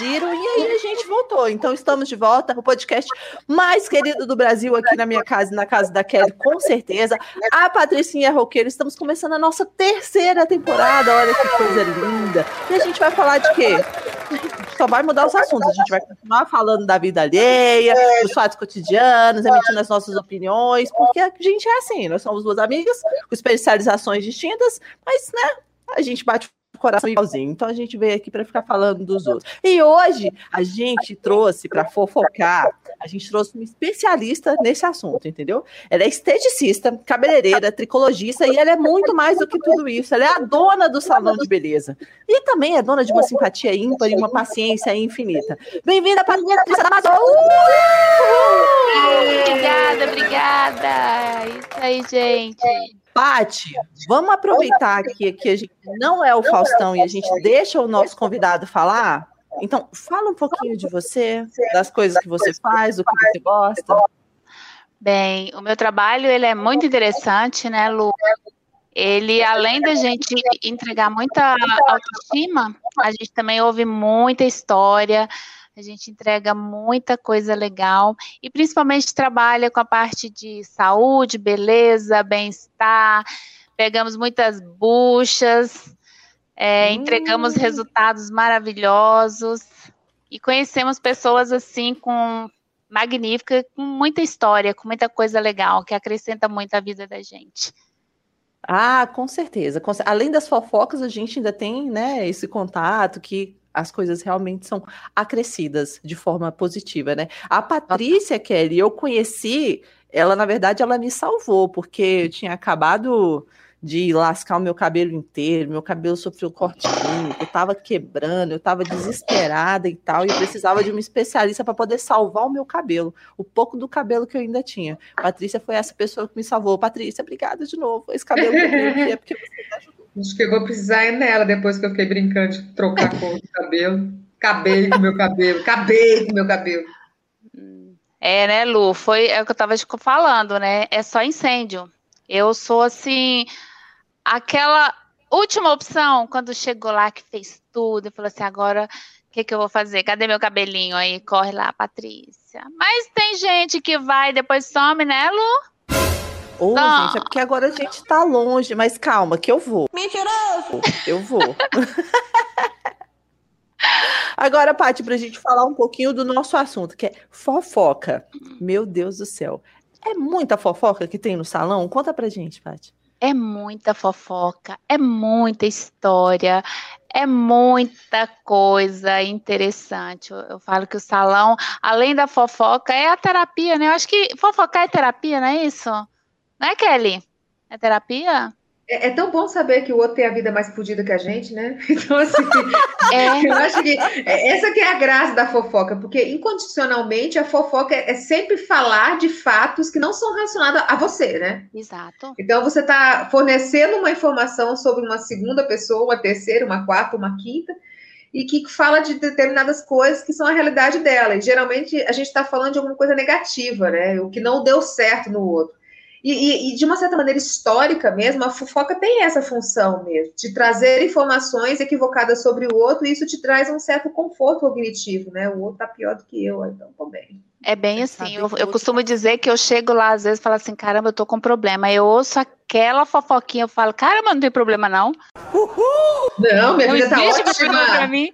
e aí a gente voltou. Então estamos de volta, o podcast mais querido do Brasil aqui na minha casa e na casa da Kelly, com certeza. A Patricinha Roqueiro, estamos começando a nossa terceira temporada, olha que coisa linda. E a gente vai falar de quê? Só vai mudar os assuntos, a gente vai continuar falando da vida alheia, dos fatos cotidianos, emitindo as nossas opiniões, porque a gente é assim, nós somos duas amigas com especializações distintas, mas, né, a gente bate coração igualzinho. Então a gente veio aqui para ficar falando dos outros. E hoje a gente trouxe para fofocar, a gente trouxe uma especialista nesse assunto, entendeu? Ela é esteticista, cabeleireira, tricologista e ela é muito mais do que tudo isso. Ela é a dona do salão de beleza. E também é dona de uma simpatia ímpar e uma paciência infinita. Bem-vinda, Patrícia Damasio! Obrigada, obrigada. Isso aí, gente. Pati, vamos aproveitar que, que a gente não é o Faustão e a gente deixa o nosso convidado falar. Então, fala um pouquinho de você, das coisas que você faz, do que você gosta. Bem, o meu trabalho ele é muito interessante, né, Lu? Ele, além da gente entregar muita autoestima, a gente também ouve muita história, a gente entrega muita coisa legal e principalmente trabalha com a parte de saúde, beleza, bem-estar. Pegamos muitas buchas, é, hum. entregamos resultados maravilhosos e conhecemos pessoas assim com magnífica, com muita história, com muita coisa legal que acrescenta muito a vida da gente. Ah, com certeza. Além das fofocas, a gente ainda tem, né, esse contato que as coisas realmente são acrescidas de forma positiva, né? A Patrícia Kelly, eu conheci, ela na verdade ela me salvou, porque eu tinha acabado de lascar o meu cabelo inteiro, meu cabelo sofreu corte eu tava quebrando, eu tava desesperada e tal, e eu precisava de uma especialista para poder salvar o meu cabelo, o pouco do cabelo que eu ainda tinha. Patrícia foi essa pessoa que me salvou. Patrícia, obrigada de novo. Esse cabelo que eu é porque você me. Acho que eu vou precisar ir nela depois que eu fiquei brincando de trocar a cor do cabelo. Acabei com meu cabelo, acabei com meu cabelo. É, né, Lu? Foi é o que eu tava falando, né? É só incêndio. Eu sou assim, aquela última opção, quando chegou lá que fez tudo, e falou assim: agora o que, que eu vou fazer? Cadê meu cabelinho aí? Corre lá, Patrícia. Mas tem gente que vai e depois some, né, Lu? Ô, oh, gente, é porque agora a gente tá longe, mas calma, que eu vou. Mentiroso! Eu vou. Agora, Paty, para a gente falar um pouquinho do nosso assunto, que é fofoca. Meu Deus do céu. É muita fofoca que tem no salão? Conta pra gente, Paty. É muita fofoca, é muita história, é muita coisa interessante. Eu, eu, falo que o salão, além da fofoca, é a terapia, né? Eu acho que fofocar é terapia, não é isso? Né, Kelly? É terapia? É, é, tão bom saber que o outro tem a vida mais fodida que a gente, né? Então, assim, é. eu acho que essa que é a graça da fofoca, porque incondicionalmente a fofoca é sempre falar de fatos que não são relacionados a você, né? Exato. Então, você está fornecendo uma informação sobre uma segunda pessoa, uma terceira, uma quarta, uma quinta, e que fala de determinadas coisas que são a realidade dela. E geralmente a gente está falando de alguma coisa negativa, né? O que não deu certo no outro. E, e, e, de uma certa maneira histórica mesmo, a fofoca tem essa função mesmo, de trazer informações equivocadas sobre o outro, e isso te traz um certo conforto cognitivo, né? O outro tá pior do que eu, então tô bem. É bem assim, eu, eu costumo dizer que eu chego lá, às vezes, e falo assim, caramba, eu tô com problema. Eu ouço aquela fofoquinha, eu falo, caramba, não tem problema, não. Uhul! Não, minha não vida tá ótima. Pra mim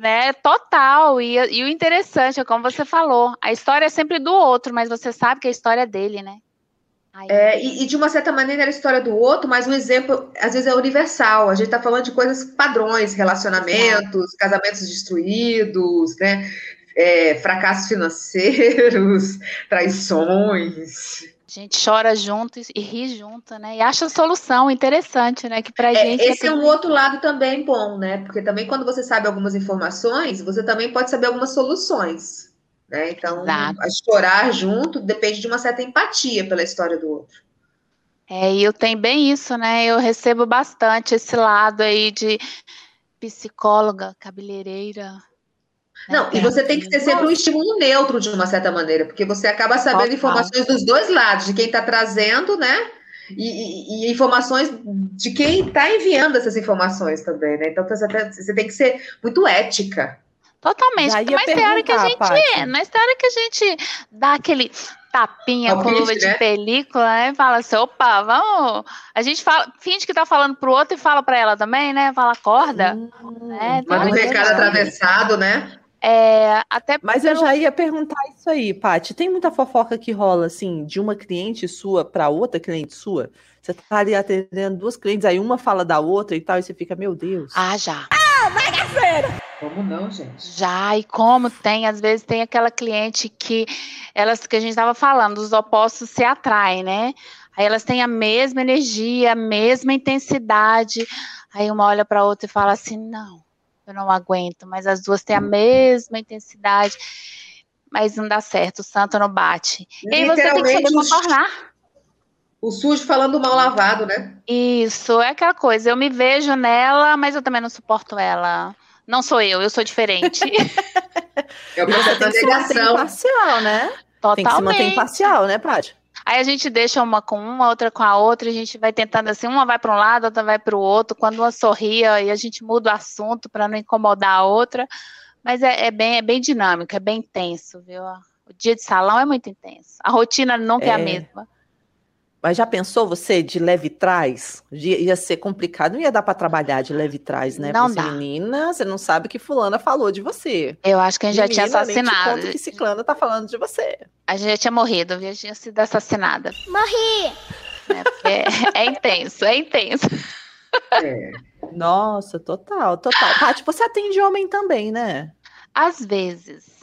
né? Total. E, e o interessante é como você falou, a história é sempre do outro, mas você sabe que a história é dele, né? É, e, e, de uma certa maneira era a história do outro, mas um exemplo, às vezes, é universal. A gente está falando de coisas padrões, relacionamentos, casamentos destruídos, né? É, fracassos financeiros, traições. A gente chora junto e ri junto, né? E acha solução interessante, né? Que pra é, gente. Esse é um outro lado também bom, né? Porque também quando você sabe algumas informações, você também pode saber algumas soluções. Né? Então, chorar junto depende de uma certa empatia pela história do outro. É, e eu tenho bem isso, né? Eu recebo bastante esse lado aí de psicóloga, cabeleireira. Né? Não, e você tem que ter sempre um estímulo neutro de uma certa maneira, porque você acaba sabendo Total. informações dos dois lados, de quem está trazendo, né? E, e, e, informações de quem está enviando essas informações também, né? Então você tem que ser muito ética Totalmente. Mas tem hora que a gente. Paty. Mas tem hora que a gente dá aquele tapinha com luva de né? película, né? Fala assim, opa, vamos. A gente fala, finge que tá falando pro outro e fala para ela também, né? Fala, acorda. Hum, né? Manda um recado atravessado, né? É, até Mas eu já ia perguntar isso aí, Paty. Tem muita fofoca que rola, assim, de uma cliente sua para outra cliente sua? Você tá ali atendendo duas clientes, aí uma fala da outra e tal, e você fica, meu Deus. Ah, já. Ah, bagaceira! Como não, gente? Já, e como tem, às vezes tem aquela cliente que elas que a gente estava falando, os opostos se atraem, né? Aí elas têm a mesma energia, a mesma intensidade. Aí uma olha para outra e fala assim: "Não, eu não aguento", mas as duas têm a mesma intensidade. Mas não dá certo, o santo não bate. E aí você tem que saber contornar. O sujo falando mal lavado, né? Isso, é aquela coisa. Eu me vejo nela, mas eu também não suporto ela. Não sou eu, eu sou diferente. é o processo da negação. imparcial, né? Totalmente. Tem que se manter imparcial, né, Paty? Aí a gente deixa uma com uma, outra com a outra, a gente vai tentando assim, uma vai para um lado, outra vai para o outro. Quando uma sorria, e a gente muda o assunto para não incomodar a outra. Mas é, é, bem, é bem dinâmico, é bem intenso, viu? O dia de salão é muito intenso. A rotina nunca é, é a mesma. Mas já pensou você de leve trás? Ia ser complicado, não ia dar para trabalhar de leve trás, né? Não dá. Menina, você não sabe que fulana falou de você. Eu acho que a gente Menina, já tinha assassinado. Nem te que ciclana tá falando de você. A gente já tinha morrido, já tinha sido assassinada. Morri! É, é, é intenso, é intenso. É. Nossa, total, total. Paty, você atende homem também, né? Às vezes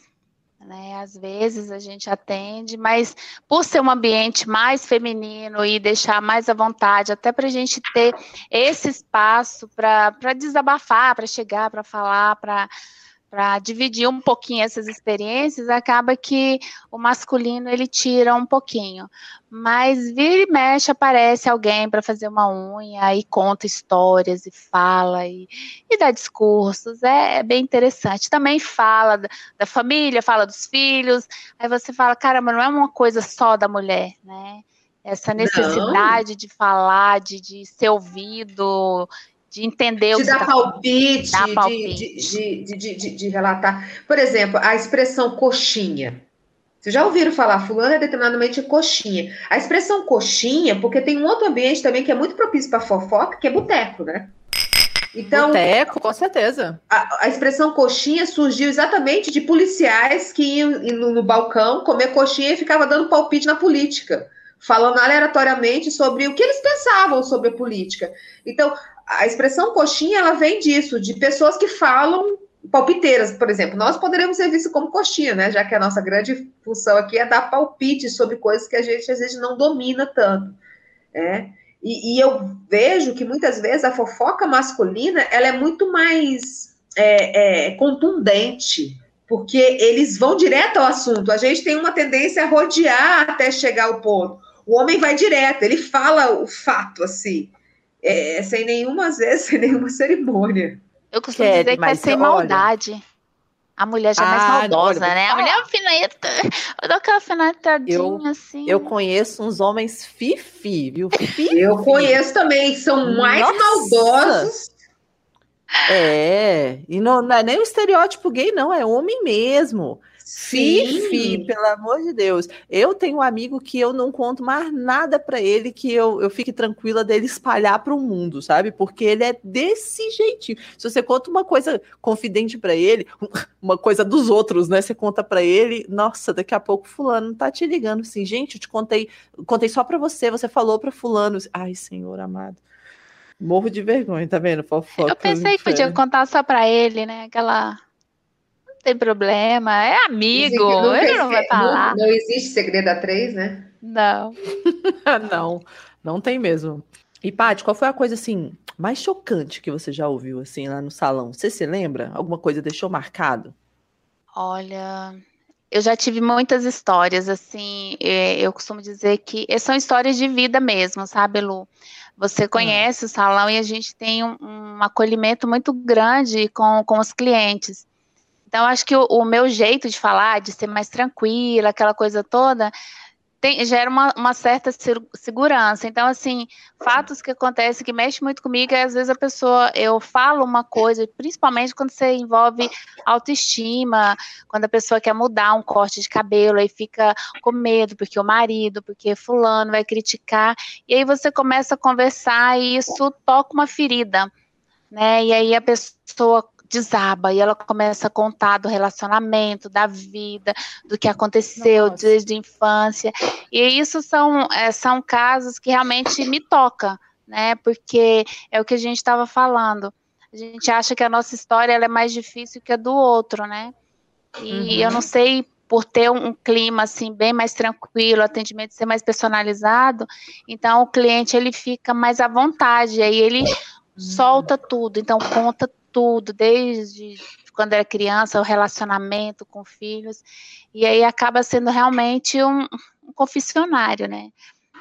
né? Às vezes a gente atende, mas por ser um ambiente mais feminino e deixar mais à vontade, até para a gente ter esse espaço para desabafar, para chegar, para falar, para para dividir um pouquinho essas experiências, acaba que o masculino ele tira um pouquinho. Mas vira e mexe, aparece alguém para fazer uma unha e conta histórias e fala e, e dá discursos. É, é bem interessante. Também fala da, da, família, fala dos filhos. Aí você fala, caramba, não é uma coisa só da mulher, né? Essa necessidade não. de falar, de, de ser ouvido, de entender de o que dar tá palpite, dar palpite. De, de, de, de, de, relatar. Por exemplo, a expressão coxinha. Vocês já ouviram falar, fulano é determinadamente coxinha. A expressão coxinha, porque tem um outro ambiente também que é muito propício para fofoca, que é boteco, né? Então, boteco, com certeza. A, a, expressão coxinha surgiu exatamente de policiais que iam no, no balcão comer coxinha e ficava dando palpite na política falando aleatoriamente sobre o que eles pensavam sobre a política. Então, a expressão coxinha, ela vem disso, de pessoas que falam palpiteiras, por exemplo. Nós poderíamos ser vistos como coxinha, né? Já que a nossa grande função aqui é dar palpite sobre coisas que a gente às vezes não domina tanto. Né? E, e eu vejo que muitas vezes a fofoca masculina ela é muito mais é, é, contundente, porque eles vão direto ao assunto. A gente tem uma tendência a rodear até chegar ao ponto. O homem vai direto, ele fala o fato assim é, sem nenhuma, sem nenhuma cerimônia. Eu costumo Quer, dizer que é sem olha... maldade. A mulher já é mais ah, maldosa, olha, né? A mulher é alfineta. Eu dou aquela alfinetadinha eu, assim. Eu conheço uns homens fifi, viu? Fifi. Eu conheço também, são mais Nossa. maldosos. É, e não, não, é nem o estereótipo gay, não, é homem mesmo. Fifi, pelo amor de Deus. Eu tenho um amigo que eu não conto mais nada para ele que eu, eu fique tranquila dele espalhar para o mundo, sabe? Porque ele é desse jeitinho. Se você conta uma coisa confidente para ele, uma coisa dos outros, né? Você conta para ele, nossa, daqui a pouco fulano tá te ligando assim, gente, eu te contei, contei só para você, você falou para fulano. Ai, Senhor amado. Morro de vergonha, tá vendo? Fofoca eu pensei que podia contar só para ele, né? Aquela tem problema, é amigo, nunca, ele não vai falar. Não, não existe segredo a três, né? Não. não, não tem mesmo. E, Paty, qual foi a coisa, assim, mais chocante que você já ouviu, assim, lá no salão? Você se lembra? Alguma coisa deixou marcado? Olha, eu já tive muitas histórias, assim, é, eu costumo dizer que são histórias de vida mesmo, sabe, Lu? Você hum. conhece o salão e a gente tem um, um acolhimento muito grande com, com os clientes. Então, acho que o, o, meu jeito de falar, de ser mais tranquila, aquela coisa toda, tem, gera uma, uma, certa segurança. Então, assim, fatos que acontecem que mexem muito comigo é às vezes a pessoa, eu falo uma coisa, principalmente quando você envolve autoestima, quando a pessoa quer mudar um corte de cabelo, aí fica com medo, porque o marido, porque fulano vai criticar, e aí você começa a conversar e isso toca uma ferida, né? E aí a pessoa desaba e ela começa a contar do relacionamento, da vida, do que aconteceu Nossa. desde a infância. E isso são, é, são casos que realmente me tocam, né? Porque é o que a gente estava falando. A gente acha que a nossa história é mais difícil que a do outro, né? E uhum. eu não sei por ter um, um, clima assim bem mais tranquilo, atendimento ser mais personalizado, então o cliente ele fica mais à vontade, aí ele uhum. solta tudo, então conta tudo, desde quando era criança, o relacionamento com filhos, e aí acaba sendo realmente um, um confessionário, né?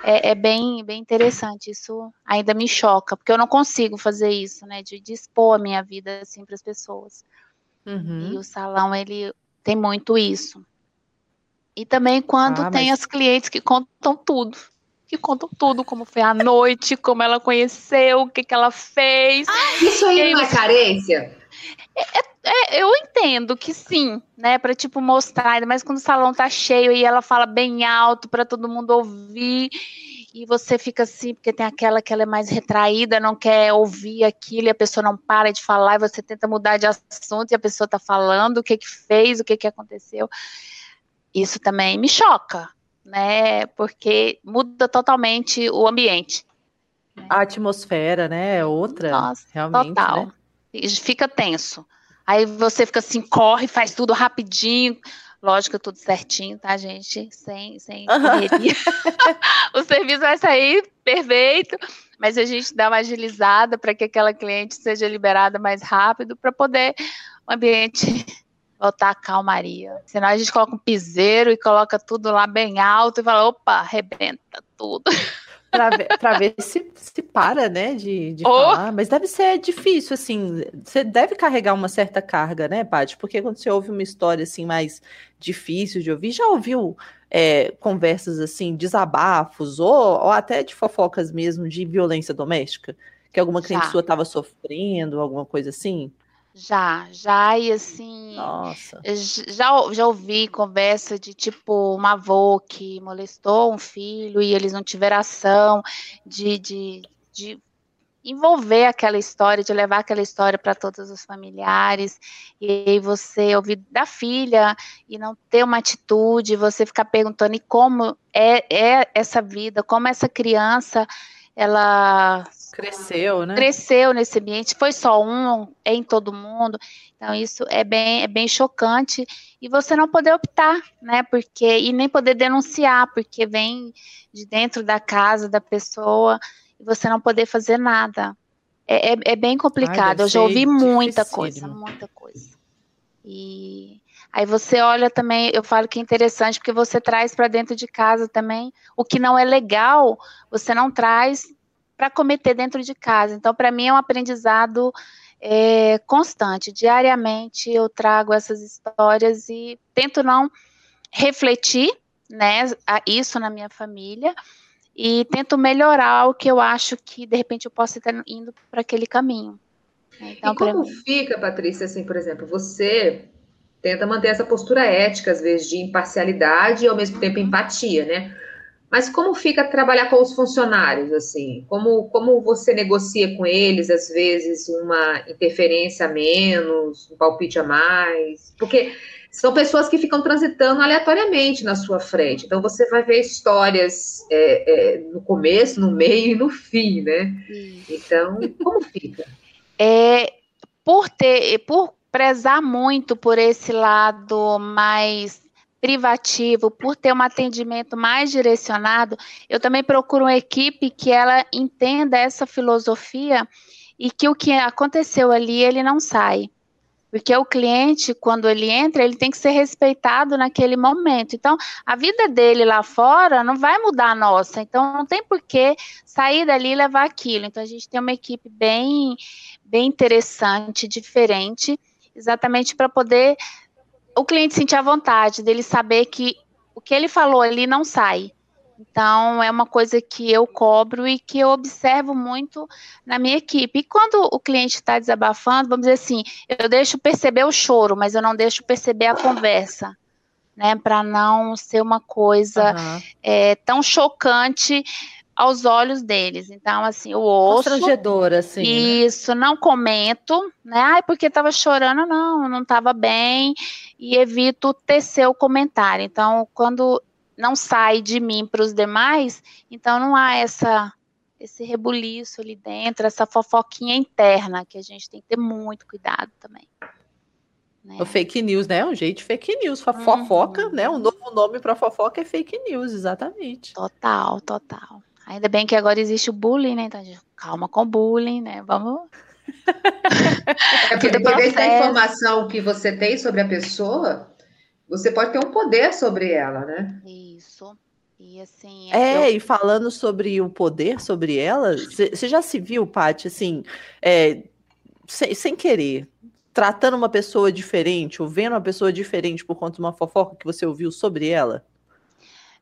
É, é, bem, bem interessante, isso ainda me choca, porque eu não consigo fazer isso, né, de, dispor a minha vida, assim, para as pessoas. Uhum. E o salão, ele tem muito isso. E também quando ah, tem mas... as clientes que contam tudo que contam tudo, como foi a noite, como ela conheceu, o que, que ela fez. Ah, isso aí é carência? É, é, eu entendo que sim, né? Para tipo mostrar, mas quando o salão tá cheio e ela fala bem alto para todo mundo ouvir e você fica assim, porque tem aquela que ela é mais retraída, não quer ouvir aquilo e a pessoa não para de falar e você tenta mudar de assunto e a pessoa tá falando o que que fez, o que que aconteceu. Isso também me choca, né? Porque muda totalmente o ambiente. A atmosfera, né? É outra. Nossa, realmente. Total. Né? Fica tenso. Aí você fica assim, corre, faz tudo rapidinho. Lógico, tudo certinho, tá, gente? Sem, sem correria. o serviço vai sair perfeito, mas a gente dá uma agilizada para que aquela cliente seja liberada mais rápido para poder o ambiente voltar a calmaria. Senão a gente coloca um piseiro e coloca tudo lá bem alto e fala, opa, arrebenta tudo. Pra ver, pra ver se, se para, né, de, de oh. falar. Mas deve ser difícil, assim, você deve carregar uma certa carga, né, Paty? Porque quando você ouve uma história, assim, mais difícil de ouvir, já ouviu é, conversas, assim, desabafos ou, ou até de fofocas mesmo de violência doméstica? Que alguma cliente já. sua estava sofrendo, alguma coisa assim? Já, já, e assim. Nossa. Já, já ouvi conversa de tipo uma avó que molestou um filho e eles não tiveram ação de, de, de envolver aquela história, de levar aquela história para todos os familiares, e aí você ouvir da filha e não ter uma atitude, você ficar perguntando e como é, é essa vida, como essa criança ela cresceu, né? Cresceu nesse ambiente, foi só um, é em todo mundo. Então isso é bem, é bem chocante e você não poder optar, né? Porque e nem poder denunciar, porque vem de dentro da casa da pessoa e você não poder fazer nada. É, é, é bem complicado. Ai, Eu já ouvi muita coisa, muita coisa. E Aí você olha também, eu falo que é interessante porque você traz para dentro de casa também o que não é legal, você não traz para cometer dentro de casa. Então, para mim é um aprendizado é, constante. Diariamente eu trago essas histórias e tento não refletir, né, isso na minha família e tento melhorar o que eu acho que de repente eu posso estar indo para aquele caminho. Então, e como mim... fica, Patrícia, assim, por exemplo, você tenta manter essa postura ética, às vezes, de imparcialidade e ao mesmo tempo empatia, né? Mas como fica trabalhar com os funcionários, assim? Como, como você negocia com eles, às vezes, uma interferência a menos, um palpite a mais? Porque são pessoas que ficam transitando aleatoriamente na sua frente. Então, você vai ver histórias é, é, no começo, no meio e no fim, né? Então, como fica? É, por ter, por prezar muito por esse lado mais privativo, por ter um atendimento mais direcionado, eu também procuro uma equipe que ela entenda essa filosofia e que o que aconteceu ali ele não sai. Porque o cliente, quando ele entra, ele tem que ser respeitado naquele momento. Então, a vida dele lá fora não vai mudar a nossa. Então, não tem por que sair dali e levar aquilo. Então, a gente tem uma equipe bem, bem interessante, diferente, exatamente para poder o cliente sentir a vontade dele saber que o que ele falou ali não sai. Então, é uma coisa que eu cobro e que eu observo muito na minha equipe. E quando o cliente está desabafando, vamos dizer assim, eu deixo perceber o choro, mas eu não deixo perceber a conversa, né? Para não ser uma coisa uhum. é, tão chocante aos olhos deles. Então, assim, o osso. Constrangedora, assim. Né? Isso, né? não comento, né? Ai, porque estava chorando, não, não estava bem. E evito tecer o comentário. Então, quando não sai de mim para os demais, então não há essa esse rebuliço ali dentro, essa fofoquinha interna que a gente tem que ter muito cuidado também. Né? O fake news, né? É um jeito de fake news. Fofoca, uhum. né? Um novo nome para fofoca é fake news, exatamente. Total, total. Ainda bem que agora existe o bullying, né? Então, calma com o bullying, né? Vamos. É porque dependendo da informação que você tem sobre a pessoa, você pode ter um poder sobre ela, né? Isso. E assim. É, eu... e falando sobre o poder sobre ela, você já se viu, Paty, assim, é, sem, sem querer, tratando uma pessoa diferente, ou vendo uma pessoa diferente por conta de uma fofoca que você ouviu sobre ela?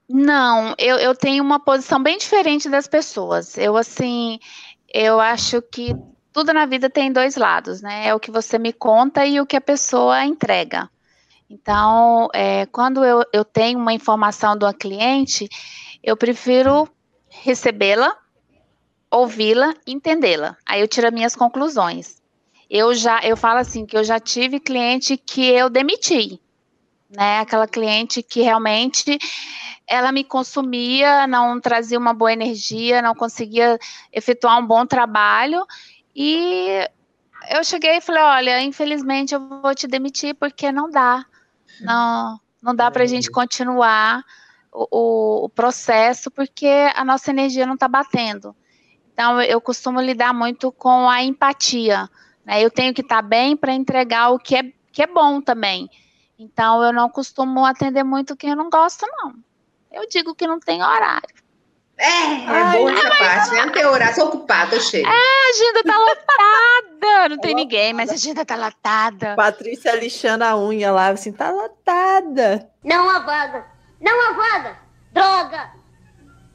Não, eu, eu tenho uma posição bem diferente das pessoas. Eu, assim, eu acho que tudo na vida tem dois lados, né? É o que você me conta e o que a pessoa entrega. Então, é, quando eu, eu tenho uma informação de uma cliente, eu prefiro recebê-la, ouvi-la, entendê-la. Aí eu tiro as minhas conclusões. Eu já, eu falo assim que eu já tive cliente que eu demiti, né? Aquela cliente que realmente ela me consumia, não trazia uma boa energia, não conseguia efetuar um bom trabalho e eu cheguei e falei, olha, infelizmente eu vou te demitir porque não dá. Não, não dá para a gente continuar o, o, processo porque a nossa energia não está batendo. Então, eu costumo lidar muito com a empatia. Né? Eu tenho que estar tá bem para entregar o que é, que é bom também. Então, eu não costumo atender muito quem eu não gosto, não. Eu digo que não tem horário. É, é Ai, boa essa parte, né? Não tem horário, sou ocupada, eu chego. É, a agenda tá lotada. Não tem ninguém, mas a agenda tá lotada. Patrícia lixando a unha lá, assim, tá lotada. Não há vaga. Não há vaga. Droga.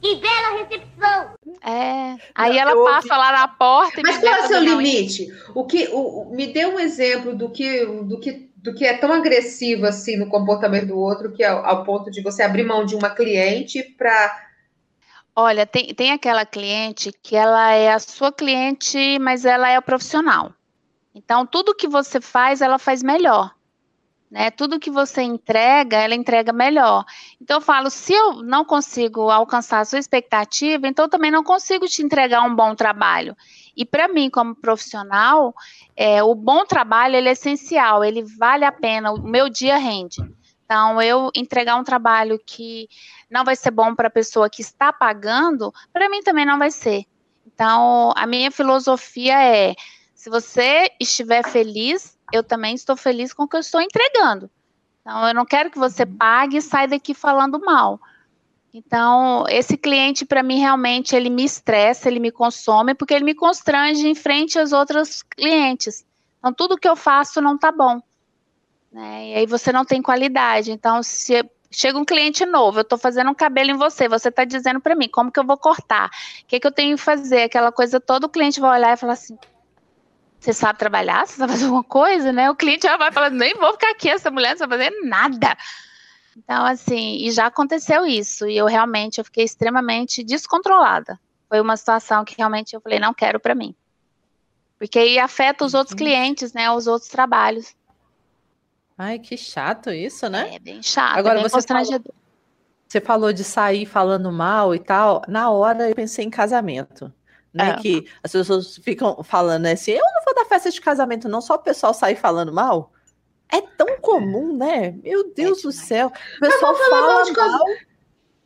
Que bela recepção. É. Aí ela eu passa ouvi. lá na porta. Mas qual é o seu limite? O que, o, me dê um exemplo do que, do que do que é tão agressivo assim no comportamento do outro, que é ao, ponto de você abrir mão de uma cliente para Olha, tem, tem aquela cliente que ela é a sua cliente, mas ela é a profissional. Então, tudo que você faz, ela faz melhor. Né? Tudo que você entrega, ela entrega melhor. Então, eu falo, se eu não consigo alcançar a sua expectativa, então eu também não consigo te entregar um bom trabalho. E para mim, como profissional, é, o bom trabalho é essencial, ele vale a pena, o meu dia rende. Então, eu entregar um trabalho que não vai ser bom para a pessoa que está pagando, para mim também não vai ser. Então, a minha filosofia é: se você estiver feliz, eu também estou feliz com o que eu estou entregando. Então, eu não quero que você pague e saia daqui falando mal. Então, esse cliente, para mim, realmente, ele me estressa, ele me consome, porque ele me constrange em frente às outras clientes. Então, tudo que eu faço não está bom. Né? E aí você não tem qualidade. Então, se Chega um cliente novo, eu estou fazendo um cabelo em você, você está dizendo para mim como que eu vou cortar, o que, que eu tenho que fazer, aquela coisa toda, o cliente vai olhar e falar assim, você sabe trabalhar? Você sabe fazer alguma coisa, né? O cliente vai falar, nem vou ficar aqui, essa mulher não sabe fazer nada. Então, assim, e já aconteceu isso, e eu realmente eu fiquei extremamente descontrolada. Foi uma situação que realmente eu falei, não quero para mim. Porque aí afeta os outros clientes, né? Os outros trabalhos. Ai, que chato isso, né? É bem chato, Agora, bem você falou, você falou de sair falando mal e tal. Na hora eu pensei em casamento. Né, é. Que as pessoas ficam falando assim, eu não vou dar festa de casamento, não, só o pessoal sair falando mal. É tão comum, né? Meu Deus é do céu. O pessoal fala mal.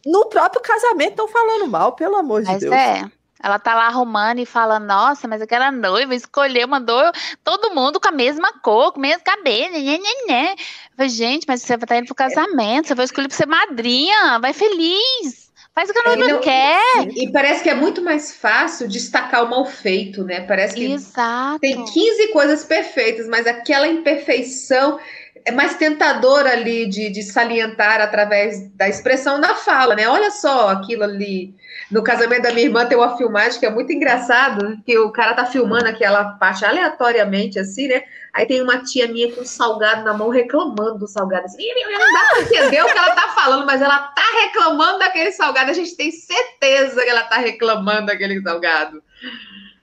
No próprio casamento estão falando mal, pelo amor Mas de Deus. É. Ela tá lá arrumando e fala, nossa, mas aquela noiva escolheu, mandou todo mundo com a mesma cor, com o mesmo cabelo, né, né, né. falei, gente, mas você vai estar tá indo pro casamento, você vai escolher pra ser madrinha, vai feliz. Faz o que a é, não, quer. E parece que é muito mais fácil destacar o mal feito, né? Parece que Exato. tem 15 coisas perfeitas, mas aquela imperfeição é mais tentador ali de, de, salientar através da expressão da fala, né? Olha só aquilo ali. No casamento da minha irmã tem uma filmagem que é muito engraçado, que o cara tá filmando aquela parte aleatoriamente, assim, né? Aí tem uma tia minha com um salgado na mão reclamando do salgado. Assim, não dá pra entender o que ela tá falando, mas ela tá reclamando daquele salgado. A gente tem certeza que ela tá reclamando daquele salgado.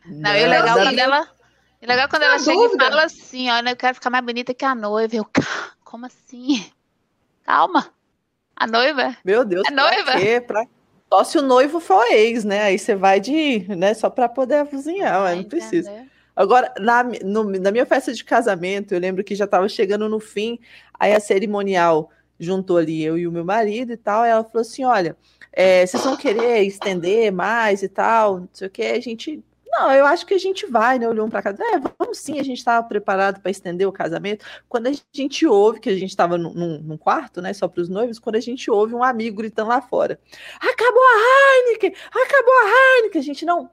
Não, e o legal quando ela. E legal quando ela chega dúvida. e fala assim, ó, eu quero ficar mais bonita que a noiva. Eu, como assim? Calma. A noiva? Meu Deus, a noiva? Quê? Pra... Só se o noivo for ex, né? Aí você vai de, né, só para poder cozinhar, mas não precisa. Agora, na, no, na minha festa de casamento, eu lembro que já estava chegando no fim, aí a cerimonial juntou ali eu e o meu marido e tal, e ela falou assim: olha, é, vocês vão querer estender mais e tal, não sei o que, a gente. Não, eu acho que a gente vai, né? Olhou um para cá, é, vamos sim, a gente estava preparado para estender o casamento. Quando a gente ouve, que a gente estava num, num, quarto, né, só para os noivos, quando a gente ouve um amigo gritando lá fora: acabou a Heineken! Acabou a Heineken! A gente não,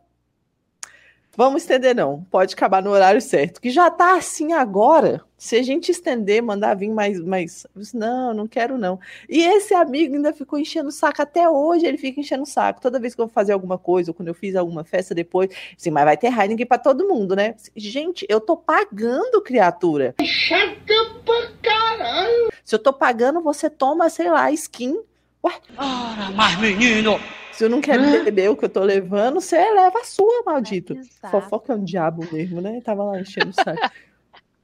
Vamos estender, não. Pode acabar no horário certo. Que já tá assim agora. Se a gente estender, mandar vir mais. mais não, não quero, não. E esse amigo ainda ficou enchendo o saco até hoje. Ele fica enchendo o saco. Toda vez que eu vou fazer alguma coisa, ou quando eu fiz alguma festa depois, assim, mas vai ter Heineken para todo mundo, né? Gente, eu tô pagando, criatura. Chata pra caralho. Se eu tô pagando, você toma, sei lá, skin. Ué? Ora, mas menino! Se eu não quero beber o que eu tô levando, você leva a sua, maldito. É Fofoca é um diabo mesmo, né? Tava lá enchendo o saco.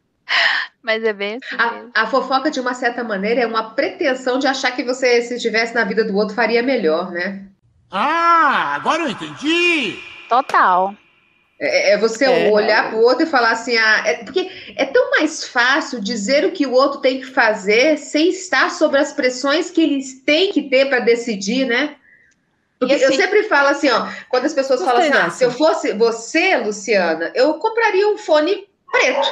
Mas é bem assim a, a, fofoca, de uma certa maneira, é uma pretensão de achar que você, se estivesse na vida do outro, faria melhor, né? Ah, agora eu entendi! Total. É, é você é. olhar para o outro e falar assim, ah, é, porque é tão mais fácil dizer o que o outro tem que fazer sem estar sobre as pressões que eles têm que ter para decidir, né? Porque assim, eu sempre falo assim, ó, quando as pessoas falam assim, ah, se eu fosse você, Luciana, eu compraria um fone preto.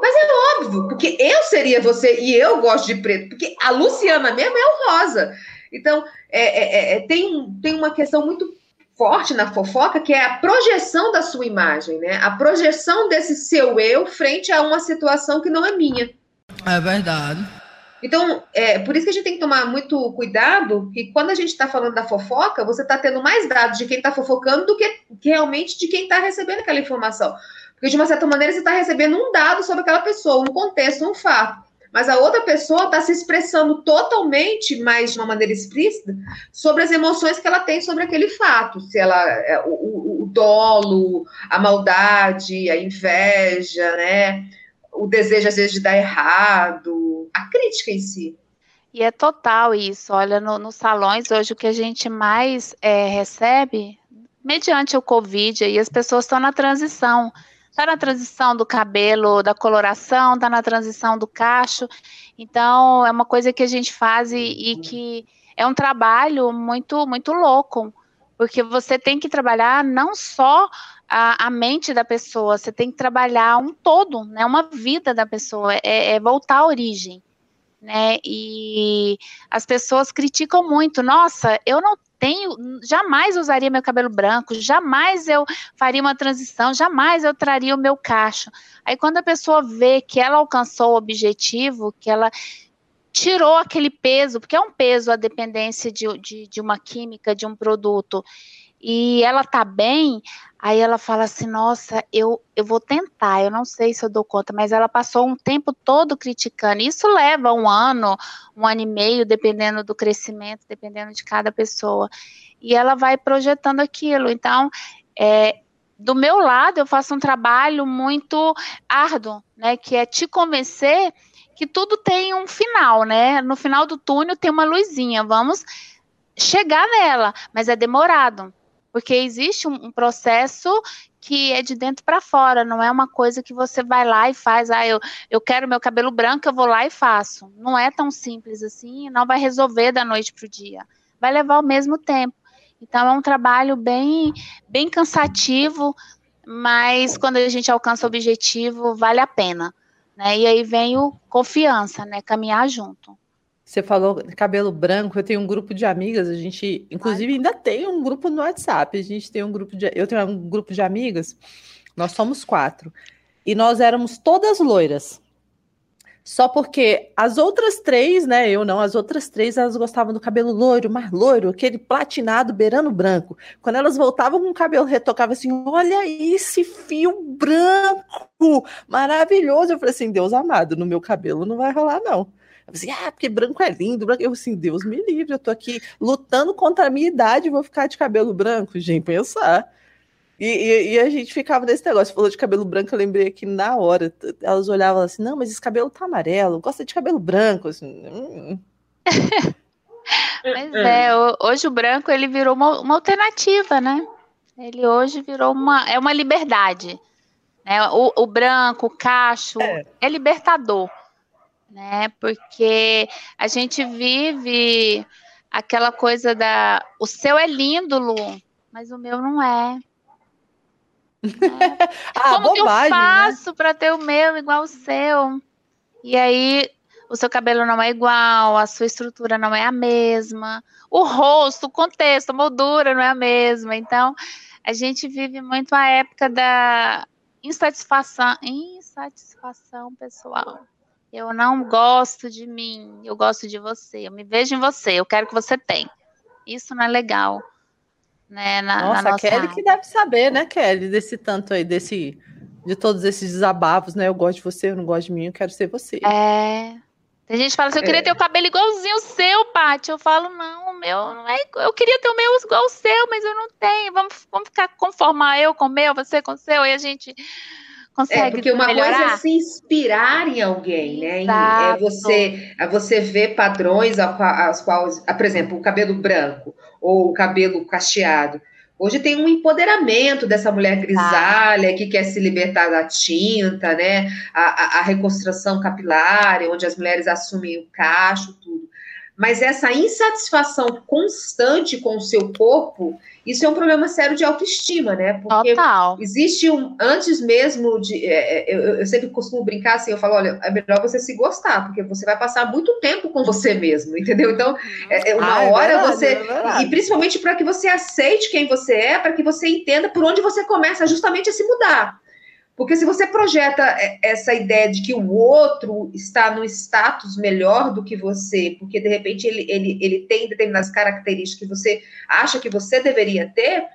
Mas é óbvio, porque eu seria você e eu gosto de preto, porque a Luciana mesmo é o rosa. Então, é, é, é, tem, tem uma questão muito forte na fofoca, que é a projeção da sua imagem, né? A projeção desse seu eu frente a uma situação que não é minha. É verdade. Então, é por isso que a gente tem que tomar muito cuidado, que quando a gente está falando da fofoca, você está tendo mais dados de quem está fofocando do que, realmente de quem está recebendo aquela informação. Porque, de uma certa maneira, você está recebendo um dado sobre aquela pessoa, um contexto, um fato. Mas a outra pessoa está se expressando totalmente, mais de uma maneira explícita, sobre as emoções que ela tem sobre aquele fato. Se ela. É, o, o, o dolo, a maldade, a inveja, né? O desejo, às vezes, de dar errado a crítica em si. E é total isso. Olha, no, nos salões hoje o que a gente mais é, recebe, mediante o Covid, e as pessoas estão na transição. Está na transição do cabelo, da coloração, está na transição do cacho. Então, é uma coisa que a gente faz e, e que é um trabalho muito, muito louco, porque você tem que trabalhar não só a, a, mente da pessoa, você tem que trabalhar um todo, né, uma vida da pessoa, é, é voltar à origem né? E as pessoas criticam muito. Nossa, eu não tenho, jamais usaria meu cabelo branco, jamais eu faria uma transição, jamais eu traria o meu cacho. Aí quando a pessoa vê que ela alcançou o objetivo, que ela tirou aquele peso, porque é um peso a dependência de, de, de uma química, de um produto, e ela tá bem, aí ela fala assim: nossa, eu, eu vou tentar, eu não sei se eu dou conta, mas ela passou um tempo todo criticando. Isso leva um ano, um ano e meio, dependendo do crescimento, dependendo de cada pessoa. E ela vai projetando aquilo. Então, é, do meu lado, eu faço um trabalho muito árduo, né? Que é te convencer que tudo tem um final, né? No final do túnel tem uma luzinha. Vamos chegar nela, mas é demorado porque existe um, um processo que é de dentro para fora, não é uma coisa que você vai lá e faz, ah, eu, eu quero meu cabelo branco, eu vou lá e faço. Não é tão simples assim, não vai resolver da noite para o dia. Vai levar o mesmo tempo. Então é um trabalho bem, bem cansativo, mas quando a gente alcança o objetivo, vale a pena. Né? E aí vem o confiança, né? Caminhar junto. Você falou cabelo branco, eu tenho um grupo de amigas, a gente, inclusive, Ai. ainda tem um grupo no WhatsApp. A gente tem um grupo de. Eu tenho um grupo de amigas, nós somos quatro. E nós éramos todas loiras. Só porque as outras três, né? Eu não, as outras três, elas gostavam do cabelo loiro, mais loiro, aquele platinado beirando branco. Quando elas voltavam com o cabelo retocava assim: olha esse fio branco, maravilhoso. Eu falei assim: Deus amado, no meu cabelo não vai rolar, não. Assim, ah, porque branco é lindo. Branco. Eu assim, Deus me livre, eu tô aqui lutando contra a minha idade, vou ficar de cabelo branco, gente, pensar. E, e, e, a gente ficava nesse negócio, falou de cabelo branco, eu lembrei aqui na hora. Elas olhavam assim, não, mas esse cabelo tá amarelo, gosta de cabelo branco. Assim, hum. Mas é, hoje o branco ele virou uma, uma, alternativa, né? Ele hoje virou uma. É uma liberdade. Né? O, o branco, o cacho, é. é libertador. Né? Porque a gente vive aquela coisa da. O seu é lindo, Lu, mas o meu não é. É. ah, Como bobagem, que eu né? faço né? para ter o meu igual o seu? E aí o seu cabelo não é igual, a sua estrutura não é a mesma, o rosto, o contexto, a moldura não é a mesma. Então, a gente vive muito a época da insatisfação, insatisfação pessoal. Eu não gosto de mim, eu gosto de você, eu me vejo em você, eu quero que você tenha. Isso não é legal né? Na, nossa, na nossa Kelly que deve saber, né, Kelly, desse tanto aí, desse de todos esses desabafos, né? Eu gosto de você, eu não gosto de mim, eu quero ser você. É. Tem gente que fala assim, eu queria é. ter o cabelo igualzinho o seu, Paty. Eu falo, não, o meu não é. Eu queria ter o meu igual o seu, mas eu não tenho. Vamos, vamos ficar conformar eu com o meu, você com o seu, e a gente consegue. É, porque uma melhorar. coisa é se inspirar em alguém, né? Exato. É você, é você ver padrões aos quais, por exemplo, o cabelo branco ou o cabelo cacheado. Hoje tem um empoderamento dessa mulher grisalha que quer se libertar da tinta, né? A, a, a reconstrução capilar, onde as mulheres assumem o cacho. Mas essa insatisfação constante com o seu corpo, isso é um problema sério de autoestima, né? Porque Total. existe um. Antes mesmo de. É, é, eu, eu, sempre costumo brincar assim, eu falo, olha, é melhor você se gostar, porque você vai passar muito tempo com você mesmo, entendeu? Então, é, é uma ah, é hora verdade, você. É e principalmente para que você aceite quem você é, para que você entenda por onde você começa justamente a se mudar. Porque se você projeta é, essa ideia de que o outro está no status melhor do que você, porque de repente ele, ele, ele tem determinadas características que você acha que você deveria ter,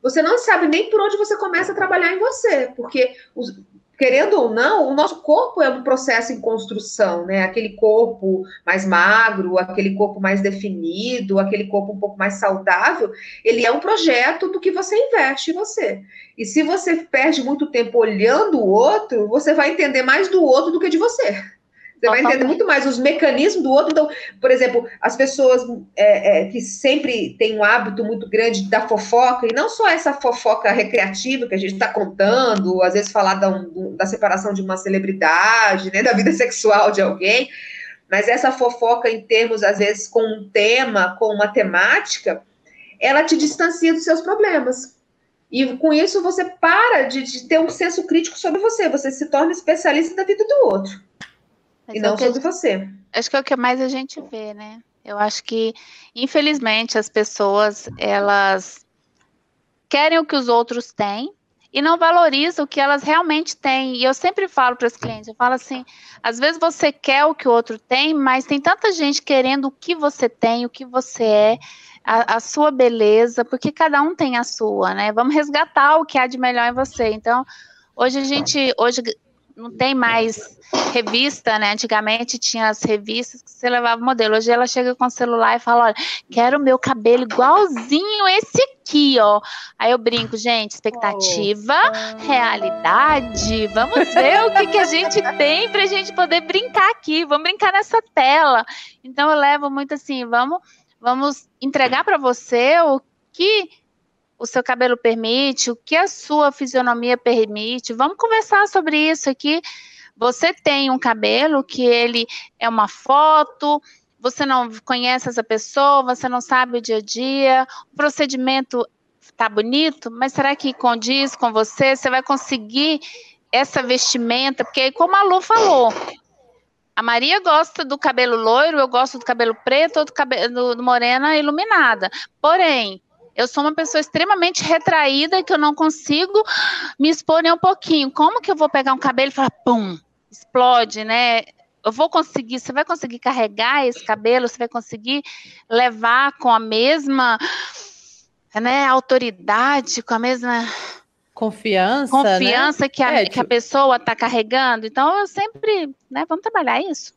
você não sabe nem por onde você começa a trabalhar em você, porque os, querendo ou não, o nosso corpo é um processo em construção, né? Aquele corpo mais magro, aquele corpo mais definido, aquele corpo um pouco mais saudável, ele é um projeto do que você investe em você. E se você perde muito tempo olhando o outro, você vai entender mais do outro do que de você. Você vai entender muito mais os mecanismos do outro. Então, por exemplo, as pessoas é, é, que sempre têm um hábito muito grande da fofoca, e não só essa fofoca recreativa que a gente está contando, às vezes falar da, da separação de uma celebridade, né, da vida sexual de alguém, mas essa fofoca em termos, às vezes, com um tema, com uma temática, ela te distancia dos seus problemas. E com isso você para de, de ter um senso crítico sobre você, você se torna especialista da vida do outro. Mas e não é sobre você. Acho que é o que mais a gente vê, né? Eu acho que, infelizmente, as pessoas, elas querem o que os outros têm e não valorizam o que elas realmente têm. E eu sempre falo para os clientes, eu falo assim, às vezes você quer o que o outro tem, mas tem tanta gente querendo o que você tem, o que você é, a, a sua beleza, porque cada um tem a sua, né? Vamos resgatar o que há de melhor em você. Então, hoje a gente, hoje não tem mais revista, né? Antigamente tinha as revistas que você levava o modelo. Hoje ela chega com o celular e fala: Olha, quero meu cabelo igualzinho esse aqui, ó. Aí eu brinco, gente, expectativa, realidade. Vamos ver o que, que a gente tem pra gente poder brincar aqui. Vamos brincar nessa tela. Então eu levo muito assim, vamos, vamos entregar para você o que o seu cabelo permite, o que a sua fisionomia permite. Vamos conversar sobre isso aqui. Você tem um cabelo que ele é uma foto, você não conhece essa pessoa, você não sabe o dia a dia, o procedimento tá bonito, mas será que condiz com você? Você vai conseguir essa vestimenta? Porque como a Lu falou, a Maria gosta do cabelo loiro, eu gosto do cabelo preto ou do cabelo do morena iluminada. Porém, eu sou uma pessoa extremamente retraída que eu não consigo me expor nem um pouquinho. Como que eu vou pegar um cabelo e falar, pum, explode, né? eu vou conseguir, você vai conseguir carregar esse cabelo, você vai conseguir levar com a mesma né, autoridade, com a mesma Confiança. confiança né? que, a, É, que a pessoa está carregando. Então, eu sempre, né, vamos trabalhar isso.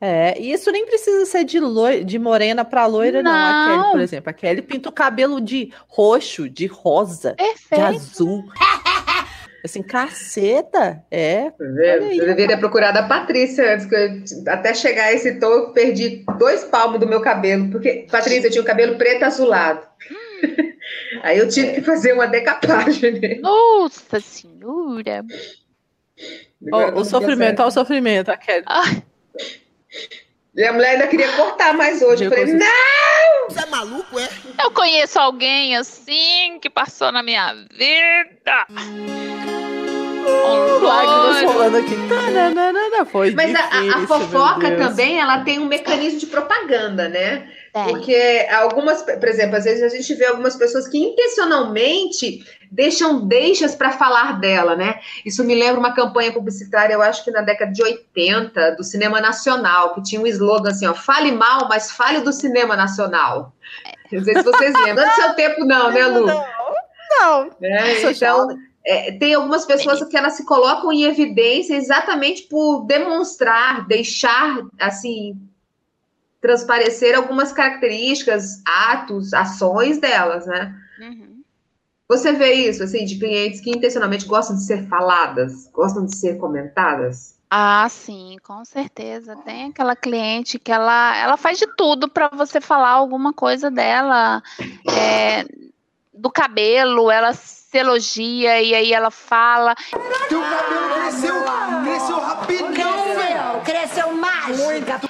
É, e isso nem precisa ser de, de morena pra loira, não. A Kelly, Não. por exemplo. A Kelly pinta o cabelo de roxo, de rosa, de Perfeito. azul. Assim, caceta. É. Aí, Eu deveria ter procurado a Patrícia antes, que eu- até chegar a esse tom, eu perdi dois palmos do meu cabelo, porque Patrícia tinha o cabelo preto azulado. Aí eu tive que fazer uma decapagem. né? Nossa senhora. Agora o não sofrimento, olha o sofrimento, a Kelly. Ai, certo. E a mulher ainda queria cortar mais hoje. Eu falei, consigo- não! Você é maluco, é? eu conheço alguém assim que passou na minha vida. Um Lágrimas rolando aqui. Tananana, Foi Mas a, a- a difícil, fofoca também, ela tem um mecanismo de propaganda, né? Tem. Porque algumas, por exemplo, às vezes a gente vê algumas pessoas que intencionalmente deixam deixas para falar dela, né? Isso me lembra uma campanha publicitária, eu acho que na década de 80, do cinema nacional, que tinha um slogan assim, ó, fale mal, mas fale do cinema nacional. Não sei se vocês lembram. Não é do seu tempo não, né, Lu? Não, não. Sou Então, é, tem algumas pessoas que elas se colocam em evidência exatamente por demonstrar, deixar, assim, transparecer algumas características, atos, ações delas, né? Uhum. Você vê isso, assim, de clientes que intencionalmente gostam de ser faladas, gostam de ser comentadas? Ah, sim, com certeza. Tem aquela cliente que ela, ela faz de tudo para você falar alguma coisa dela, é, do cabelo, ela se elogia e aí ela fala. Teu cabelo cresceu, cresceu velho. Cresceu mais.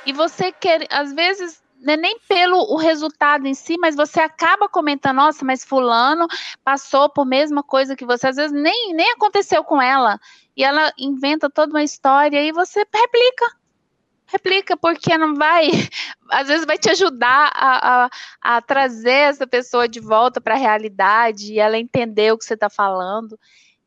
E você quer, às vezes, não é nem pelo o resultado em si, mas você acaba comentando, nossa, mas fulano passou por mesma coisa que você, às vezes nem, nem aconteceu com ela. E ela inventa toda uma história e você replica. Replica, porque não vai, às vezes vai te ajudar a, a, a trazer essa pessoa de volta para a realidade e ela entender o que você está falando.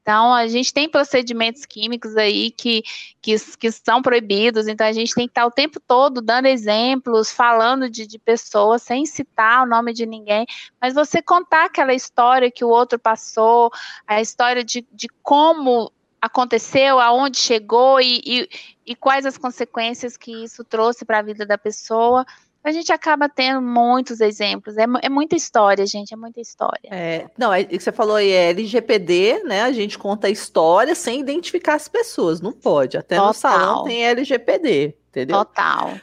Então, a gente tem procedimentos químicos aí que, que, que são proibidos, então a gente tem que estar o tempo todo dando exemplos, falando de, de pessoas, sem citar o nome de ninguém, mas você contar aquela história que o outro passou, a história de, de como aconteceu, aonde chegou e, e, e quais as consequências que isso trouxe para a vida da pessoa. A gente acaba tendo muitos exemplos. É, é muita história, gente, é muita história. É, não, é, o que você falou aí é LGPD, né? A gente conta a história sem identificar as pessoas. Não pode. Até no Total. salão tem LGPD, entendeu? Total.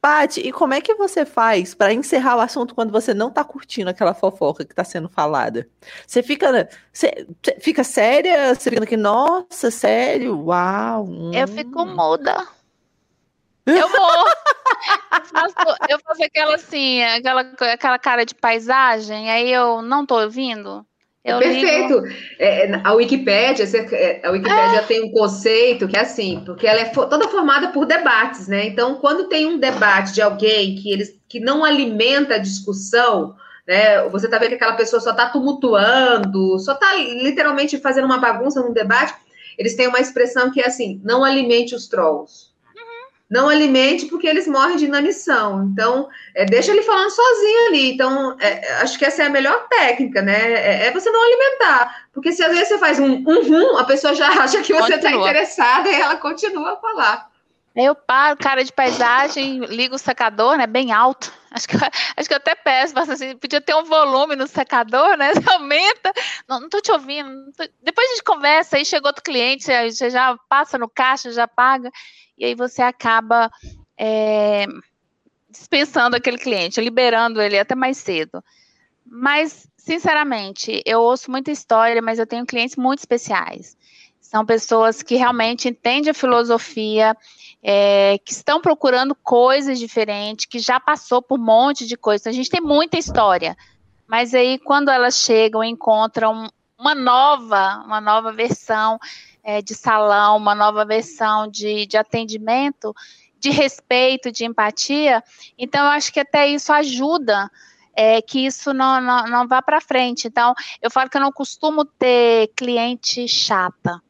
Paty, e como é que você faz para encerrar o assunto quando você não tá curtindo aquela fofoca que tá sendo falada? Você fica, você, você fica séria? Você fica aqui, nossa, sério? Uau! Eu hum." fico muda. Eu vou. Eu faço, eu faço aquela assim, aquela, aquela cara de paisagem, aí eu não tô ouvindo. Eu Perfeito. É, a Wikipédia, é, a Wikipédia tem um conceito que é assim, porque ela é toda formada por debates, né? Então, quando tem um debate de alguém que eles que não alimenta a discussão, né? Você tá vendo que aquela pessoa só tá tumultuando, só tá literalmente fazendo uma bagunça num debate, eles têm uma expressão que é assim: não alimente os trolls. Não alimente porque eles morrem de inanição. Então, é, deixa ele falando sozinho ali. Então, é, acho que essa é a melhor técnica, né? É, é você não alimentar. Porque se às vezes você faz um uhum, a pessoa já acha que você está interessada e ela continua a falar. Eu paro, cara de paisagem, ligo o secador, né? Bem alto. Acho que, acho que eu até peço, faço assim, podia ter um volume no secador, né? Você aumenta. Não, não tô te ouvindo. tô- Depois a gente conversa, aí chegou outro cliente, você já passa no caixa, já paga, e aí você acaba é, dispensando aquele cliente, liberando ele até mais cedo. Mas, sinceramente, eu ouço muita história, mas eu tenho clientes muito especiais. São pessoas que realmente entendem a filosofia, é, que estão procurando coisas diferentes, que já passou por um monte de coisas. Então, a gente tem muita história. Mas aí, quando elas chegam, encontram uma nova, uma nova versão é, de salão, uma nova versão de, de atendimento, de respeito, de empatia. Então, eu acho que até isso ajuda é, que isso não, não, não vá para frente. Então, eu falo que eu não costumo ter cliente chata.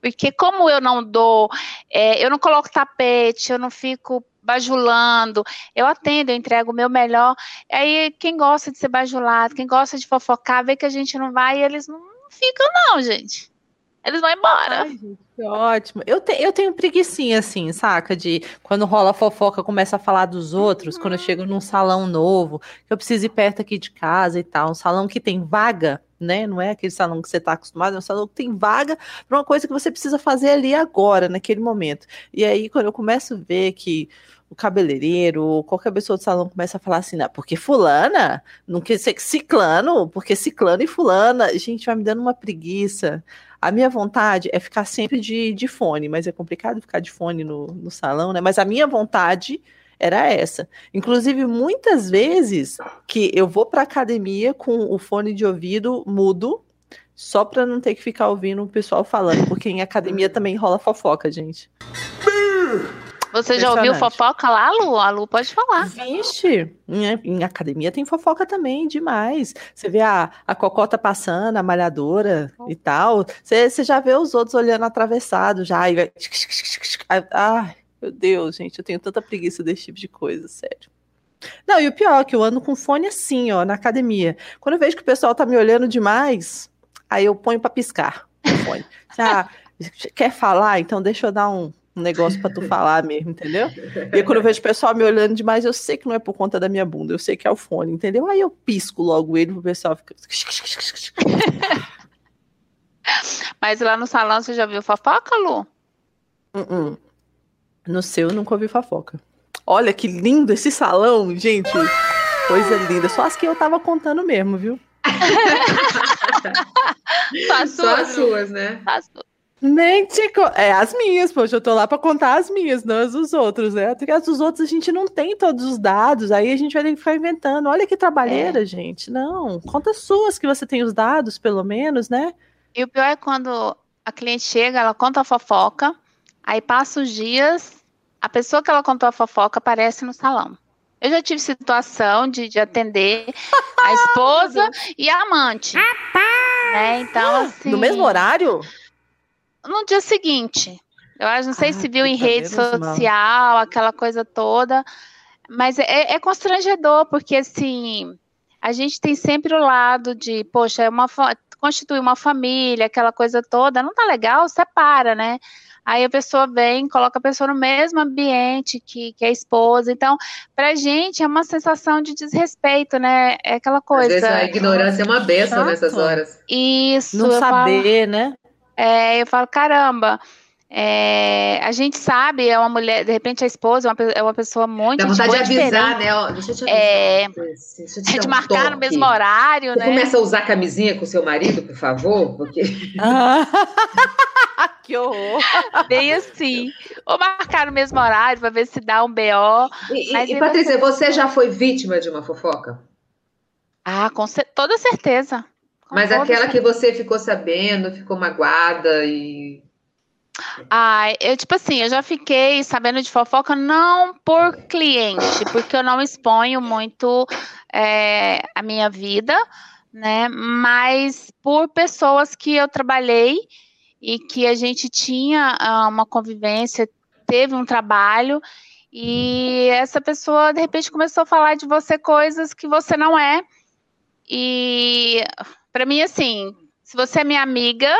Porque como eu não dou, é, eu não coloco tapete, eu não fico bajulando, eu atendo, eu entrego o meu melhor. Aí quem gosta de ser bajulado, quem gosta de fofocar, vê que a gente não vai e eles não ficam não, gente. Eles vão embora. Ai, gente, que ótimo. Eu, te, eu tenho preguiçinha, assim, saca? De quando rola fofoca, começa a falar dos outros, quando eu chego num salão novo, que eu preciso ir perto aqui de casa e tal. Um salão que tem vaga, né? Não é aquele salão que você está acostumado, é um salão que tem vaga para uma coisa que você precisa fazer ali agora, naquele momento. E aí, quando eu começo a ver que o cabeleireiro qualquer pessoa do salão começa a falar assim, não, porque fulana, não quer ser ciclano, porque ciclano e fulana, gente, vai me dando uma preguiça. A minha vontade é ficar sempre de, de fone, mas é complicado ficar de fone no, no salão, né? Mas a minha vontade era essa. Inclusive, muitas vezes que eu vou para academia com o fone de ouvido mudo, só para não ter que ficar ouvindo o pessoal falando, porque em academia também rola fofoca, gente. Você já ouviu fofoca lá, Lu? A Lu pode falar. Vixe, em, em, academia tem fofoca também, demais. Você vê a, a cocota passando, a malhadora e tal. Você, você já vê os outros olhando atravessado já. E vai... Ai, meu Deus, gente, eu tenho tanta preguiça desse tipo de coisa, sério. Não, e o pior é que eu ando com fone assim, ó, na academia. Quando eu vejo que o pessoal tá me olhando demais, aí eu ponho para piscar o fone. Ah, quer falar? Então deixa eu dar um um negócio para tu falar mesmo, entendeu? E aí, quando eu vejo o pessoal me olhando demais, eu sei que não é por conta da minha bunda, eu sei que é o fone, entendeu? Aí eu pisco logo ele pro pessoal ficar. Mas lá no salão você já viu fofoca, Lu? Uh -uh. No seu eu nunca ouvi fofoca. Olha que lindo esse salão, gente. Coisa linda. Só as que eu tava contando mesmo, viu? Só as suas, Só as suas né? Só as suas. Nem te... É as minhas, poxa, eu tô lá para contar as minhas, não as dos outros, né? Porque as dos outros a gente não tem todos os dados, aí a gente vai ter que ficar inventando. Olha que trabalheira, é. gente. Não, conta suas que você tem os dados, pelo menos, né? E o pior é quando a cliente chega, ela conta a fofoca, aí passa os dias, a pessoa que ela contou a fofoca aparece no salão. Eu já tive situação de, de atender a esposa e a amante. Né? Então, assim. No mesmo horário? No dia seguinte. Eu acho, não sei ah, se viu em rede social, mal. aquela coisa toda, mas é, é, constrangedor, porque assim, a gente tem sempre o lado de, poxa, é uma constituir uma família, aquela coisa toda, não tá legal, separa, né? Aí a pessoa vem, coloca a pessoa no mesmo ambiente que, que a esposa. Então, pra gente é uma sensação de desrespeito, né? É aquela coisa. Às vezes a ignorância é uma benção nessas horas. Isso. Não saber, falo, né? É, eu falo, caramba, é, a gente sabe, é uma mulher, de repente a esposa é uma, é uma pessoa muito. Dá vontade de avisar, né? Ó, deixa eu te avisar. É, deixa eu te de um marcar toque. no mesmo horário, Você né? Começa a usar camisinha com seu marido, por favor, porque. que horror! Bem assim. Ou marcar no mesmo horário para ver se dá um BO. E, e, e Patrícia, você já foi vítima de uma fofoca? Ah, com toda certeza. Mas aquela que você ficou sabendo, ficou magoada e. Ah, eu, tipo assim, eu já fiquei sabendo de fofoca não por cliente, porque eu não exponho muito é, a minha vida, né? Mas por pessoas que eu trabalhei e que a gente tinha uh, uma convivência, teve um trabalho, e essa pessoa de repente começou a falar de você coisas que você não é. E para mim, assim, se você é minha amiga,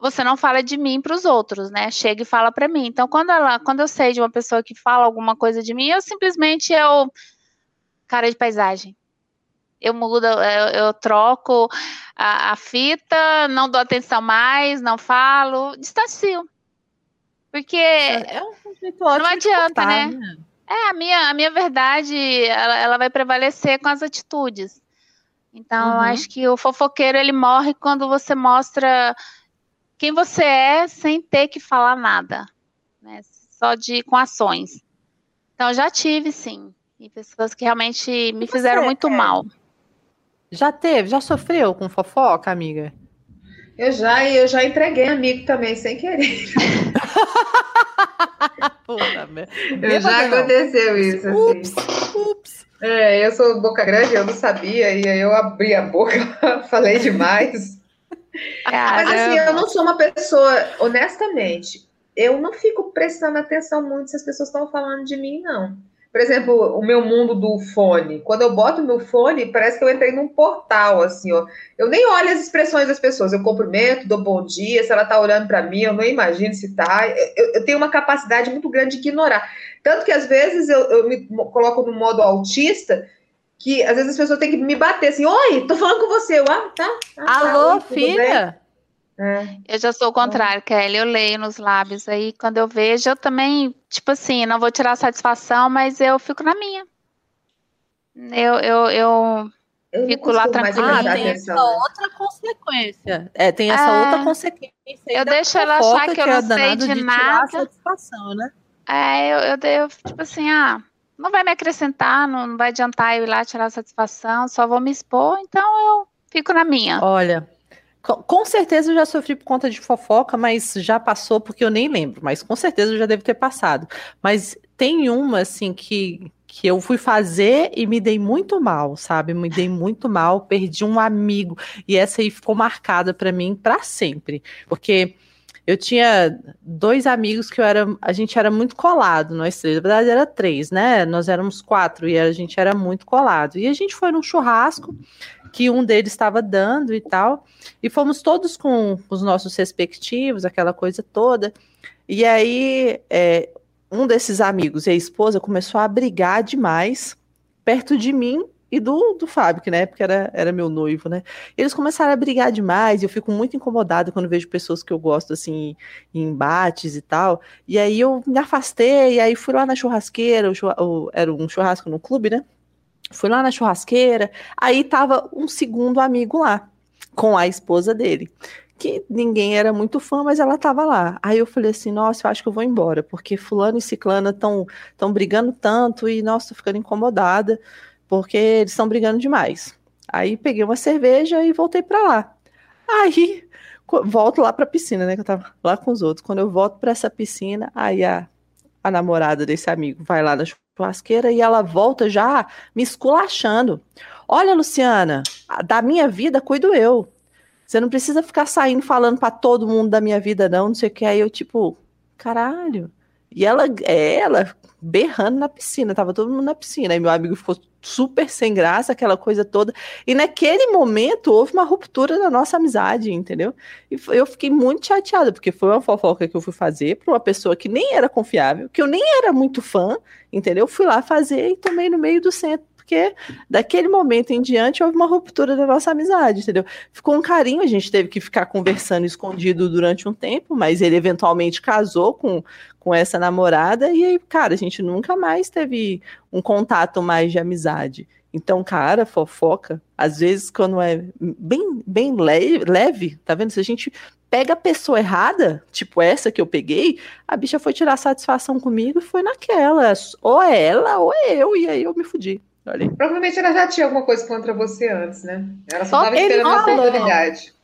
você não fala de mim para os outros, né? Chega e fala para mim. Então, quando ela, quando eu sei de uma pessoa que fala alguma coisa de mim, eu simplesmente eu cara de paisagem. Eu mudo, eu, eu troco a, a, fita, não dou atenção mais, não falo, distancio. Porque é, é um não adianta, né? né? É, a minha, a minha verdade, ela, ela vai prevalecer com as atitudes. Então, uhum. eu acho que o fofoqueiro ele morre quando você mostra quem você é sem ter que falar nada, né? Só de com ações. Então, já tive, sim, e pessoas que realmente me fizeram muito é? mal. Já teve, já sofreu com fofoca, amiga? Eu já, eu já entreguei amigo também, sem querer. Puta, eu já aconteceu isso. Ups, assim. ups. É, eu sou boca grande, eu não sabia, e aí eu abri a boca, falei demais. Mas assim, eu não sou uma pessoa, honestamente, eu não fico prestando atenção muito se as pessoas estão falando de mim, não. Por exemplo, o meu mundo do fone. Quando eu boto meu fone, parece que eu entrei num portal, assim, ó. Eu nem olho as expressões das pessoas. Eu cumprimento, dou bom dia. Se ela tá olhando para mim, eu não imagino se tá. Eu, eu, tenho uma capacidade muito grande de ignorar. Tanto que às vezes eu, eu me coloco no modo autista, que às vezes as pessoas têm que me bater assim: Oi, tô falando com você. Eu, ah, tá. Ah. Alô, tá, filha? É. Eu já sou o contrário, Kelly. Eu leio nos lábios. Aí, quando eu vejo, eu também, tipo assim, não vou tirar satisfação, mas eu fico na minha. Eu, eu, eu, eu fico lá tranquila. Ah, tem essa outra consequência. É, tem essa é, outra consequência. Eu deixo ela achar que eu não sei de, de nada. Satisfação, né? É, eu, eu, eu, tipo assim, ah, não vai me acrescentar, não, não vai adiantar eu ir lá tirar satisfação, só vou me expor, então eu fico na minha. Olha, com certeza eu já sofri por conta de fofoca, mas já passou porque eu nem lembro. Mas com certeza eu já deve ter passado. Mas tem uma, assim, que, que eu fui fazer e me dei muito mal, sabe? Me dei muito mal, perdi um amigo. E essa aí ficou marcada para mim para sempre. Porque eu tinha dois amigos que eu era, a gente era muito colado, nós três. Na verdade, era três, né? Nós éramos quatro e a gente era muito colado. E a gente foi num churrasco que um deles estava dando e tal. E fomos todos com os nossos respectivos, aquela coisa toda. E aí, é, um desses amigos e a esposa começou a brigar demais perto de mim e do, do Fábio, que na época era, era meu noivo, né? Eles começaram a brigar demais, e eu fico muito incomodada quando vejo pessoas que eu gosto, assim, em embates e tal. E aí eu me afastei, e aí fui lá na churrasqueira, o, o, era um churrasco no clube, né? Fui lá na churrasqueira, aí tava um segundo amigo lá, com a esposa dele, que ninguém era muito fã, mas ela tava lá. Aí eu falei assim, nossa, eu acho que eu vou embora, porque fulano e ciclana estão tão brigando tanto e, nossa, tô ficando incomodada, porque eles estão brigando demais. Aí peguei uma cerveja e voltei para lá. Aí volto lá pra piscina, né, que eu tava lá com os outros. Quando eu volto para essa piscina, aí a, a namorada desse amigo vai lá na churrasqueira e ela volta já me esculachando. Olha, Luciana, da minha vida cuido eu. Você não precisa ficar saindo falando para todo mundo da minha vida, não, não sei o que. Aí eu, tipo, caralho. E ela, é, ela berrando na piscina, tava todo mundo na piscina. Aí meu amigo ficou super sem graça, aquela coisa toda. E naquele momento houve uma ruptura da nossa amizade, entendeu? E eu fiquei muito chateada, porque foi uma fofoca que eu fui fazer para uma pessoa que nem era confiável, que eu nem era muito fã, entendeu? Fui lá fazer e tomei no meio do centro porque daquele momento em diante houve uma ruptura da nossa amizade, entendeu? Ficou um carinho, a gente teve que ficar conversando escondido durante um tempo, mas ele eventualmente casou com, com essa namorada e aí, cara, a gente nunca mais teve um contato mais de amizade. Então, cara, fofoca, às vezes quando é bem, bem leve, tá vendo? Se a gente pega a pessoa errada, tipo essa que eu peguei, a bicha foi tirar satisfação comigo e foi naquela. Ou é ela ou é eu, e aí eu me fudi. Olha. Provavelmente ela já tinha alguma coisa contra você antes, né? Ela só estava esperando a oportunidade.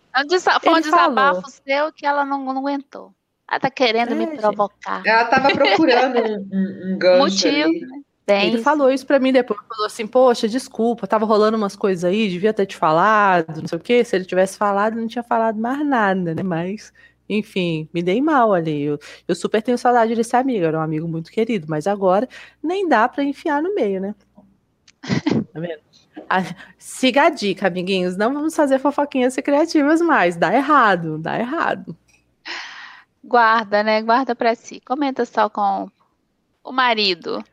Foi um desabafo seu que ela não, não aguentou. Ela tá querendo é, me provocar. Ela tava procurando um, um, um gancho. Motivo, ali. né? Bem, ele falou isso para mim depois, falou assim, poxa, desculpa, tava rolando umas coisas aí, devia ter te falado, não sei o quê, se ele tivesse falado, não tinha falado mais nada, né, mas, enfim, me dei mal ali, eu, eu super tenho saudade desse amigo, era um amigo muito querido, mas agora nem dá para enfiar no meio, né. Tá vendo? siga a dica, amiguinhos. Não vamos fazer fofoquinhas criativas mais. Dá errado, dá errado. Guarda, né? Guarda para si. Comenta só com o marido.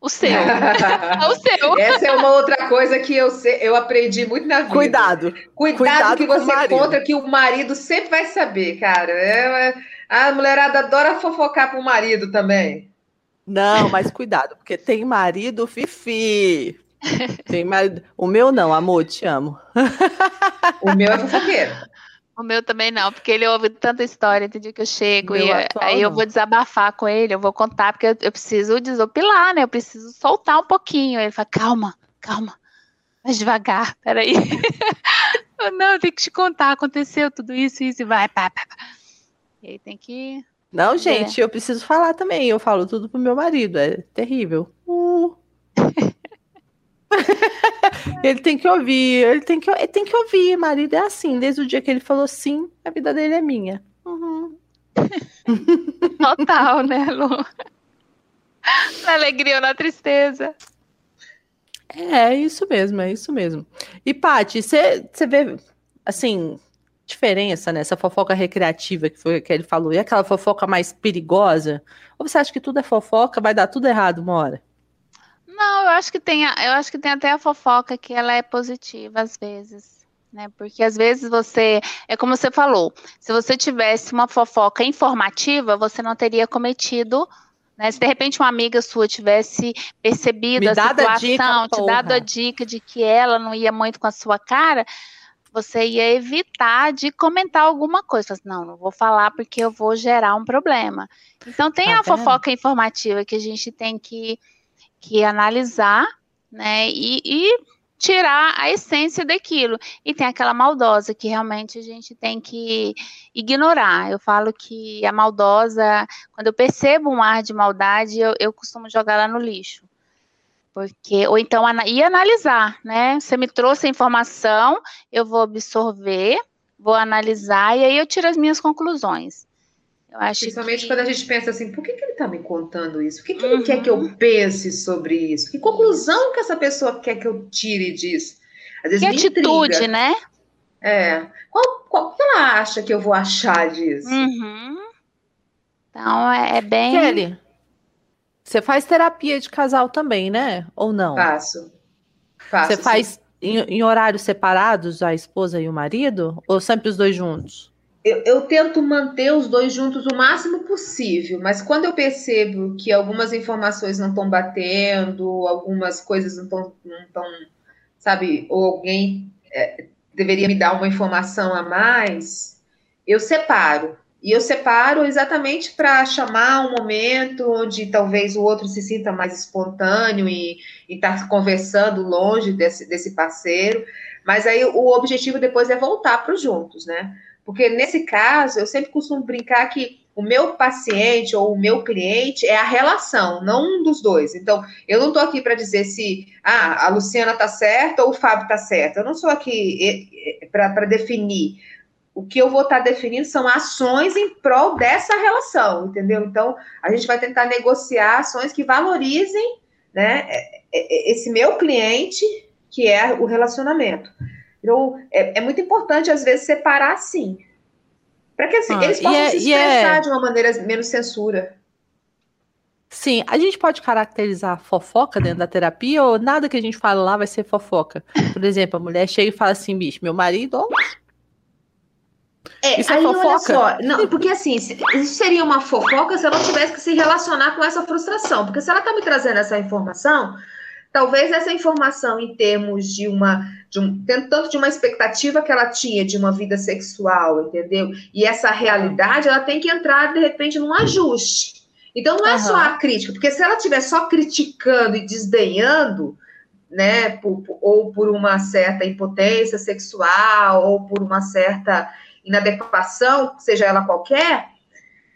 O seu. o seu. Essa é uma outra coisa que eu, eu aprendi muito na vida. Cuidado. Cuidado, Cuidado que você conta que o marido sempre vai saber, cara. É a mulherada adora fofocar pro marido também. Não, mas cuidado, porque tem marido fifi. Tem marido... O meu não, amor, te amo. O meu é fofoqueiro. O meu também não, porque ele ouve tanta história, tem dia que eu chego e aí eu vou desabafar com ele, eu vou contar, porque eu, eu, preciso desopilar, né? Eu preciso soltar um pouquinho. Ele fala, calma, calma, mais devagar, peraí. não, eu tenho que te contar, aconteceu tudo isso, isso, e vai, pá, pá, pá. E aí tem que não, gente, é. eu preciso falar também. Eu falo tudo pro meu marido. É terrível. Uh. Ele tem que ouvir, ele tem que, ele tem que ouvir. Marido é assim, desde o dia que ele falou sim, a vida dele é minha. Uhum. Total, né, Lu? Na alegria ou na tristeza. É, é isso mesmo, é isso mesmo. E, Paty, você vê, assim, diferença nessa fofoca recreativa que foi que ele falou e aquela fofoca mais perigosa? Ou você acha que tudo é fofoca, vai dar tudo errado uma hora? Não, eu acho que tem, eu acho que tem até a fofoca que ela é positiva às vezes, né? Porque às vezes você, é como você falou, se você tivesse uma fofoca informativa, você não teria cometido né? Se de repente uma amiga sua tivesse percebido Me a situação, dica, te dado a dica de que ela não ia muito com a sua cara, você ia evitar de comentar alguma coisa. Assim, não, não vou falar porque eu vou gerar um problema. Então tem tá a fofoca informativa que a gente tem que, que analisar, né? E, e tirar a essência daquilo. E tem aquela maldosa que realmente a gente tem que ignorar. Eu falo que a maldosa, quando eu percebo um ar de maldade, eu, eu costumo jogar lá no lixo. Porque, ou então, e analisar, né? Você me trouxe a informação, eu vou absorver, vou analisar e aí eu tiro as minhas conclusões. Eu acho Principalmente que... quando a gente pensa assim, por que, que ele está me contando isso? Por que, que uhum. ele quer que eu uhum. pense sobre isso? Que conclusão que essa pessoa quer que eu tire disso? Às vezes que atitude, intriga. né? É. Qual, qual que ela acha que eu vou achar disso? Uhum. Então, é, é bem... Kelly, você faz terapia de casal também, né? Ou não? Faço. Faço você faz em, em horários separados, a esposa e o marido? Ou sempre os dois juntos? eu, eu, tento manter os dois juntos o máximo possível, mas quando eu percebo que algumas informações não estão batendo, algumas coisas não estão, não sabe, ou alguém é, deveria me dar uma informação a mais, eu separo. E eu separo exatamente para chamar um momento onde talvez o outro se sinta mais espontâneo e estar tá conversando longe desse, desse parceiro. Mas aí o objetivo depois é voltar para os juntos, né? Porque nesse caso, eu sempre costumo brincar que o meu paciente ou o meu cliente é a relação, não um dos dois. Então, eu não estou aqui para dizer se ah, a Luciana está certa ou o Fábio está certo. Eu não sou aqui para definir. O que eu vou estar tá definindo são ações em prol dessa relação, entendeu? Então, a gente vai tentar negociar ações que valorizem né, é, é, esse meu cliente, que é o relacionamento. Então, é, é muito importante, às vezes, separar assim. Para que assim, ah, eles possam é, se expressar é... de uma maneira menos censura. Sim, a gente pode caracterizar fofoca dentro da terapia ou nada que a gente fala lá vai ser fofoca. Por exemplo, a mulher chega e fala assim, bicho, meu marido. Ó... É, Isso é aí, fofoca? olha só, não, porque assim, isso seria uma fofoca se ela tivesse que se relacionar com essa frustração. Porque se ela está me trazendo essa informação, talvez essa informação em termos de uma de um, tanto de uma expectativa que ela tinha de uma vida sexual, entendeu? E essa realidade, ela tem que entrar, de repente, num ajuste. Então, não é uhum. só a crítica, porque se ela estiver só criticando e desdenhando, né, por, ou por uma certa impotência sexual, ou por uma certa inadequação, seja ela qualquer,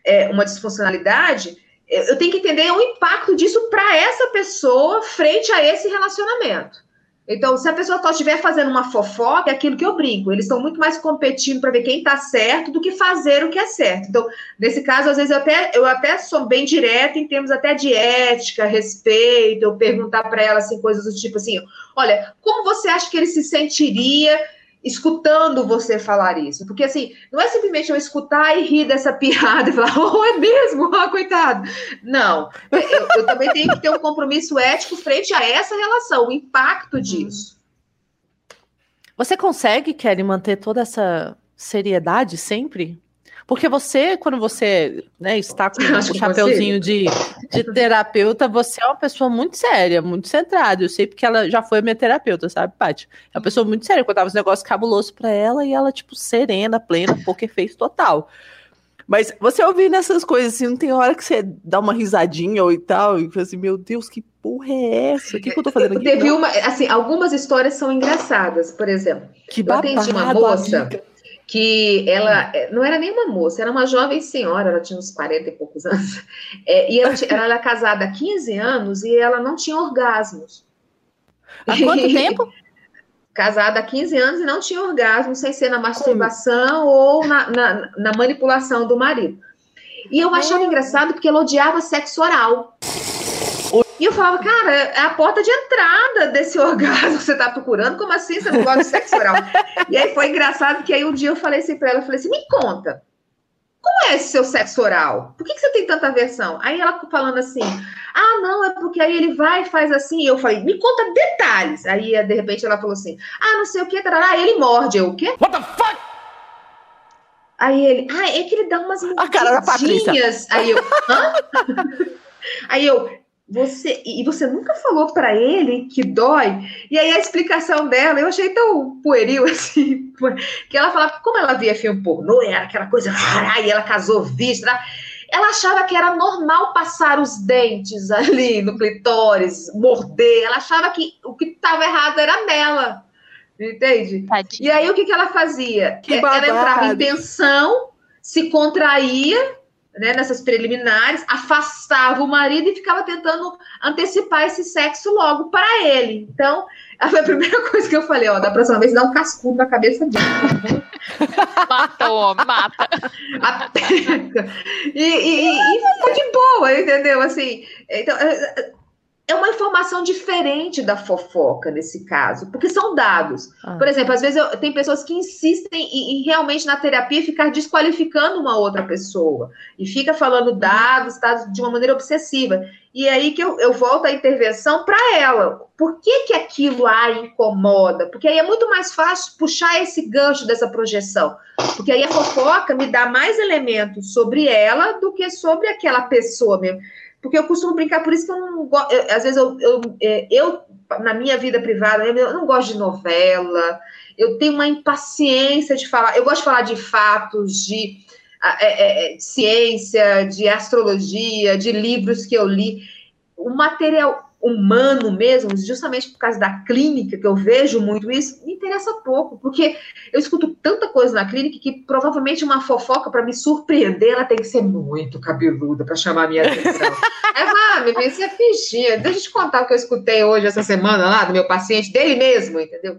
é, uma disfuncionalidade, eu tenho que entender o impacto disso para essa pessoa frente a esse relacionamento. Então, se a pessoa estiver fazendo uma fofoca, é aquilo que eu brinco. Eles estão muito mais competindo para ver quem está certo do que fazer o que é certo. Então, nesse caso, às vezes eu até, eu até sou bem direta em termos até de ética, respeito, eu perguntar para ela assim, coisas do tipo assim: olha, como você acha que ele se sentiria escutando você falar isso. Porque, assim, não é simplesmente eu escutar e rir dessa piada e falar, oh, é mesmo? Ah, coitado. Não. Eu, eu, também tenho que ter um compromisso ético frente a essa relação, o impacto disso. Você consegue, Kelly, manter toda essa seriedade sempre? Porque você, quando você né, está com o chapeuzinho de, de terapeuta, você é uma pessoa muito séria, muito centrada. Eu sei porque ela já foi minha terapeuta, sabe, Paty? É uma pessoa muito séria. Eu contava os negócios cabulosos para ela e ela, tipo, serena, plena, porque fez total. Mas você ouvindo essas coisas assim, não tem hora que você dá uma risadinha ou e tal, e fala assim, meu Deus, que porra é essa? O que, que eu tô fazendo aqui? Teve uma, assim, algumas histórias são engraçadas, por exemplo. Que babado, eu atendi uma moça. Amiga que ela eh, não era nem uma moça, era uma jovem senhora, ela tinha uns 40 e poucos anos, é, e ela, ela, era casada há 15 anos e ela não tinha orgasmos. Há quanto tempo? casada há 15 anos e não tinha orgasmo, sem ser na masturbação ou na, na, na manipulação do marido. E eu achava engraçado porque ela odiava sexo oral. E eu falava, cara, é a porta de entrada desse orgasmo que você tá procurando. Como assim você não gosta de sexo oral? e aí foi engraçado que aí um dia eu falei assim pra ela, eu falei assim, me conta, como é esse seu sexo oral? Por que, que você tem tanta aversão? Aí ela falando assim, ah, não, é porque aí ele vai e faz assim. E eu falei, me conta detalhes. Aí, de repente, ela falou assim, ah, não sei o que, tarará, ele morde. Eu, o quê? What the fuck? Aí ele, ah, é que ele dá umas A cara da Patrícia. mordidinhas. Aí eu, hã? Aí eu, você e você nunca falou pra ele que dói? E aí a explicação dela, eu achei tão pueril assim, que ela falava que como ela via filme pornô, era aquela coisa, e ela casou vista, ela achava que era normal passar os dentes ali no clitóris, morder, ela achava que o que estava errado era nela. Entende? Tadinha. E aí o que, que ela fazia? Que ela entrava em tensão, se contraía, né, nessas preliminares, afastava o marido e ficava tentando antecipar esse sexo logo para ele. Então, foi a primeira coisa que eu falei, ó, da próxima vez dá um cascudo na cabeça dele. Mata o homem, mata. Aperta. E, e, e, e ficou de boa, entendeu? Assim, então, é uma informação diferente da fofoca nesse caso, porque são dados. Ah. Por exemplo, às vezes eu, tem pessoas que insistem em, em realmente na terapia ficar desqualificando uma outra pessoa e fica falando dados, dados de uma maneira obsessiva. E é aí que eu, eu volto à intervenção para ela. Por que, que aquilo a incomoda? Porque aí é muito mais fácil puxar esse gancho dessa projeção. Porque aí a fofoca me dá mais elementos sobre ela do que sobre aquela pessoa mesmo. Porque eu costumo brincar, por isso que eu não gosto. Às vezes eu, eu, é, eu, na minha vida privada, eu não gosto de novela, eu tenho uma impaciência de falar. Eu gosto de falar de fatos, de é, é, ciência, de astrologia, de livros que eu li. O material humano mesmo, justamente por causa da clínica, que eu vejo muito isso, me interessa pouco, porque eu escuto tanta coisa na clínica que provavelmente uma fofoca para me surpreender, ela tem que ser muito cabeluda para chamar a minha atenção. é, me vem ser fichinha. Deixa eu te contar o que eu escutei hoje, essa semana lá, do meu paciente, dele mesmo, entendeu?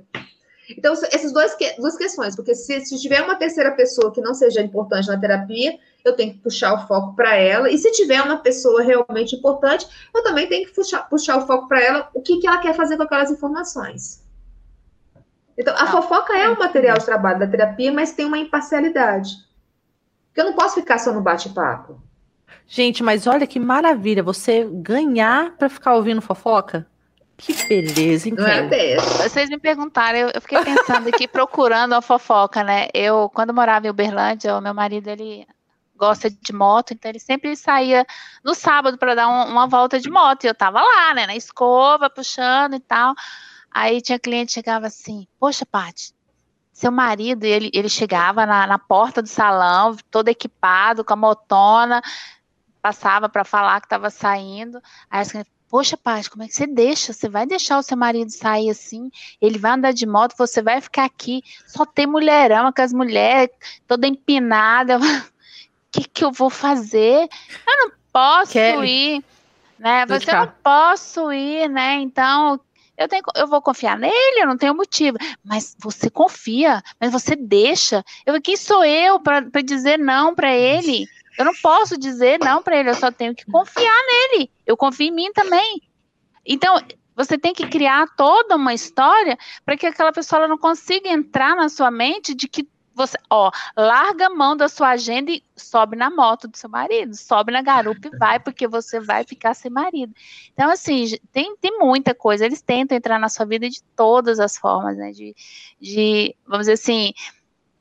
Então, essas duas, duas questões, porque se, se tiver uma terceira pessoa que não seja importante na terapia, eu tenho que puxar o foco para ela, e se tiver uma pessoa realmente importante, eu também tenho que puxar, puxar o foco para ela, o que, que ela quer fazer com aquelas informações. Então, a Ah, fofoca é um material de trabalho da terapia, mas tem uma imparcialidade. Porque eu não posso ficar só no bate-papo. Gente, mas olha que maravilha, você ganhar pra ficar ouvindo fofoca. Que beleza, Não é incrível. dessa. Vocês me perguntaram, eu, eu fiquei pensando aqui, procurando a fofoca, né? Eu, quando morava em Uberlândia, o meu marido, ele gosta de moto, então ele sempre saía no sábado para dar um- uma volta de moto, e eu tava lá, né, na escova, puxando e tal. Aí tinha cliente que chegava assim, poxa, Paty, seu marido, ele, ele chegava na, na porta do salão, todo equipado, com a motona, passava para falar que estava saindo. Aí as clientes, poxa, Paty, como é que você deixa? Você vai deixar o seu marido sair assim? Ele vai andar de moto, você vai ficar aqui. Só tem mulherão, com as mulheres toda empinada. O que, que eu vou fazer? Eu não posso Kelly, ir, né? Você não posso ir, né? Então, eu, tenho, eu vou confiar nele, eu não tenho motivo. Mas você confia, mas você deixa. Eu, quem sou eu para dizer não para ele? Eu não posso dizer não para ele, eu só tenho que confiar nele. Eu confio em mim também. Então, você tem que criar toda uma história para que aquela pessoa não consiga entrar na sua mente de que você, ó, larga a mão da sua agenda e sobe na moto do seu marido, sobe na garupa e vai, porque você vai ficar sem marido. Então, assim, tem, tem muita coisa. Eles tentam entrar na sua vida de todas as formas, né? De, de vamos dizer assim,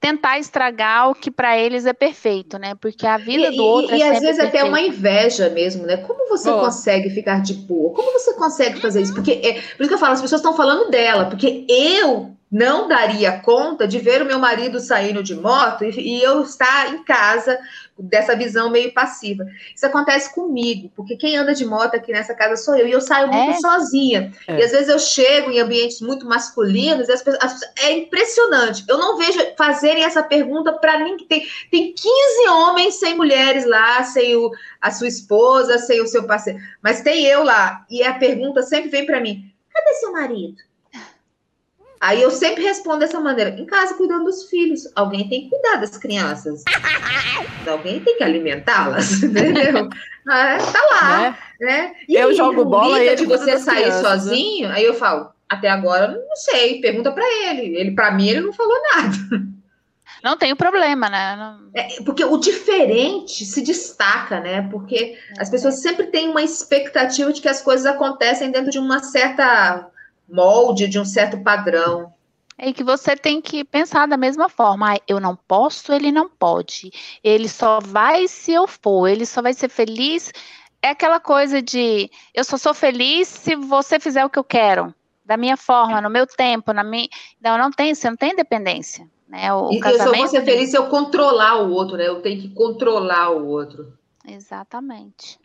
tentar estragar o que para eles é perfeito, né? Porque a vida E, do outro e, e é às sempre vezes até perfeita. uma inveja mesmo, né? Como você Ó. consegue ficar de boa? Como você consegue fazer isso? Porque é, por isso que eu falo, as pessoas estão falando dela, porque eu não daria conta de ver o meu marido saindo de moto e, e eu estar em casa dessa visão meio passiva. Isso acontece comigo, porque quem anda de moto aqui nessa casa sou eu, e eu saio muito É? sozinha. É. E às vezes eu chego em ambientes muito masculinos, e as pessoas, as- é impressionante. Eu não vejo fazerem essa pergunta para ninguém. Tem, tem 15 homens sem mulheres lá, sem o, a sua esposa, sem o seu parceiro. Mas tem eu lá. E a pergunta sempre vem para mim: cadê seu marido? Aí eu sempre respondo dessa maneira: em casa, cuidando dos filhos. Alguém tem que cuidar das crianças. Alguém tem que alimentá-las, entendeu? Ah, tá lá, Né? né? Eu aí, jogo bola e de você sair crianças, né? sozinho, aí eu falo, até agora eu não sei, pergunta pra ele. Ele, para mim, ele não falou nada. Não tem problema, né? Não- É, porque o diferente se destaca, né? Porque as pessoas sempre têm uma expectativa de que as coisas acontecem dentro de uma certa molde, de um certo padrão. É que você tem que pensar da mesma forma. Ah, eu não posso, ele não pode. Ele só vai se eu for, ele só vai ser feliz. É aquela coisa de eu só sou feliz se você fizer o que eu quero, da minha forma, no meu tempo, na minha. Não, não tem, você não tem independência. Né? O, E eu só vou casamento. ser feliz se eu controlar o outro, né? Eu tenho que controlar o outro. Exatamente.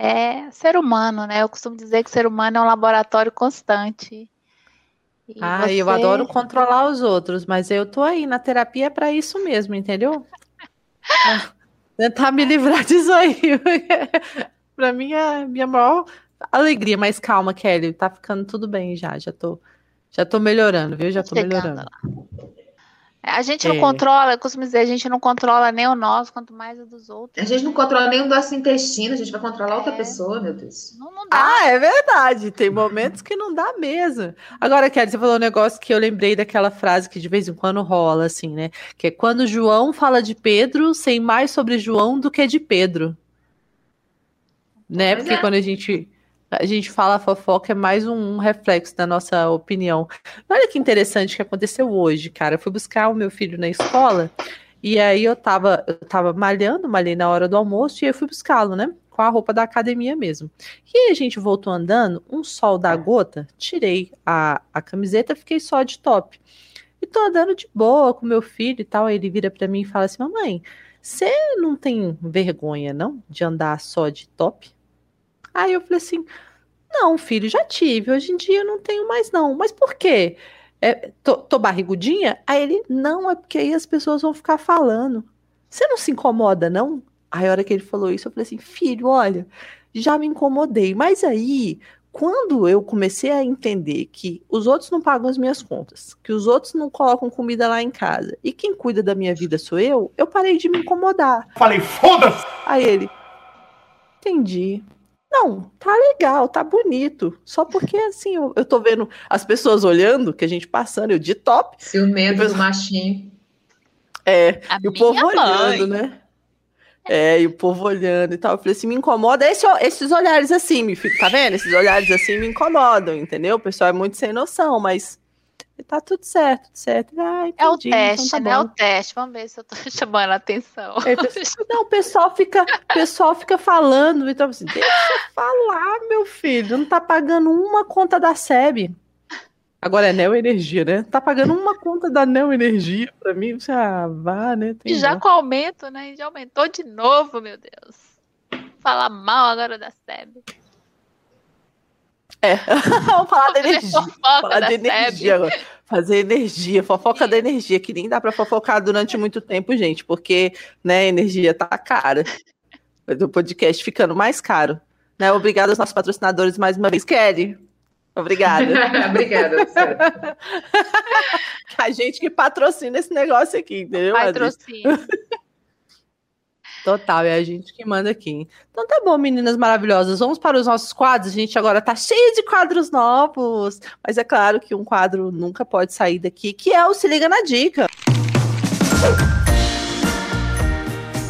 É ser humano, né? Eu costumo dizer que ser humano é um laboratório constante. E eu você- adoro controlar os outros, mas eu tô aí na terapia para isso mesmo, entendeu? Ah, Tentar me livrar disso aí. Para mim é a minha maior alegria, mas calma, Kelly, tá ficando tudo bem já, já tô já tô melhorando, viu? Já tô Chegando melhorando. lá. A gente não É. controla, eu costumo dizer, a gente não controla nem o nosso, quanto mais o dos outros. A gente não controla nem o nosso intestino, a gente vai controlar outra É. pessoa, meu Deus. Não, não dá. Ah, é verdade. Tem momentos que não dá mesmo. Agora, Kelly, você falou um negócio que eu lembrei daquela frase que de vez em quando rola, assim, né? Que é quando João fala de Pedro, sei mais sobre João do que de Pedro. Né? Pois Porque é. quando a gente, a gente fala fofoca, é mais um, reflexo da nossa opinião. Olha que interessante que aconteceu hoje, cara. Eu fui buscar o meu filho na escola. E aí eu tava, eu tava malhando, malhei na hora do almoço, e eu fui buscá-lo, né? Com a roupa da academia mesmo. E aí a gente voltou andando, um sol da gota, tirei a, a camiseta, fiquei só de top. E tô andando de boa com meu filho e tal. Aí ele vira pra mim e fala assim: Mamãe, você não tem vergonha, não, de andar só de top? Aí eu falei assim: Não, filho, já tive. Hoje em dia eu não tenho mais, não. Mas por quê? É, tô, tô barrigudinha? Aí ele: Não, é porque aí as pessoas vão ficar falando. Você não se incomoda, não? Aí a hora que ele falou isso, eu falei assim: Filho, olha, já me incomodei. Mas aí, quando eu comecei a entender que os outros não pagam as minhas contas, que os outros não colocam comida lá em casa e quem cuida da minha vida sou eu, eu parei de me incomodar. Falei, foda-se! Aí ele, entendi. Não, tá legal, tá bonito. Só porque assim, eu, eu tô vendo as pessoas olhando, que a gente passando, eu de top, Ciumento do machinho. é, A e o povo mãe. olhando, né? É, e o povo olhando e tal. Eu falei assim, me incomoda esse, esses olhares assim, me fico, tá vendo? Esses olhares assim me incomodam, entendeu? O pessoal é muito sem noção, mas tá tudo certo, tudo certo. Ah, É o entendi, então teste, tá né? É o teste. Vamos ver se eu tô chamando a atenção. Assim, Não, o pessoal fica, o pessoal fica falando, então assim, deixa eu falar, meu filho, não tá pagando uma conta da SEB. Agora é Neo Energia, né? Tá pagando uma conta da Neo Energia pra mim, você ah, vá, né? Tem E já dó. com aumento, né? Já aumentou de novo, meu Deus. Falar mal agora da SEB. É, vamos falar da energia. Falar da de SEB. energia agora. Fazer energia, fofoca da energia, que nem dá pra fofocar durante muito tempo, gente, porque, né, a energia tá cara. O podcast ficando mais caro. Né? Obrigada aos nossos patrocinadores mais uma vez. Kelly, obrigada. Obrigada. Sara. a gente que patrocina esse negócio aqui, entendeu? Adri? Total, é a gente que manda aqui. Então tá bom, meninas maravilhosas. Vamos para os nossos quadros. A gente agora tá cheio de quadros novos. Mas é claro que um quadro nunca pode sair daqui, que é o Se Liga na Dica.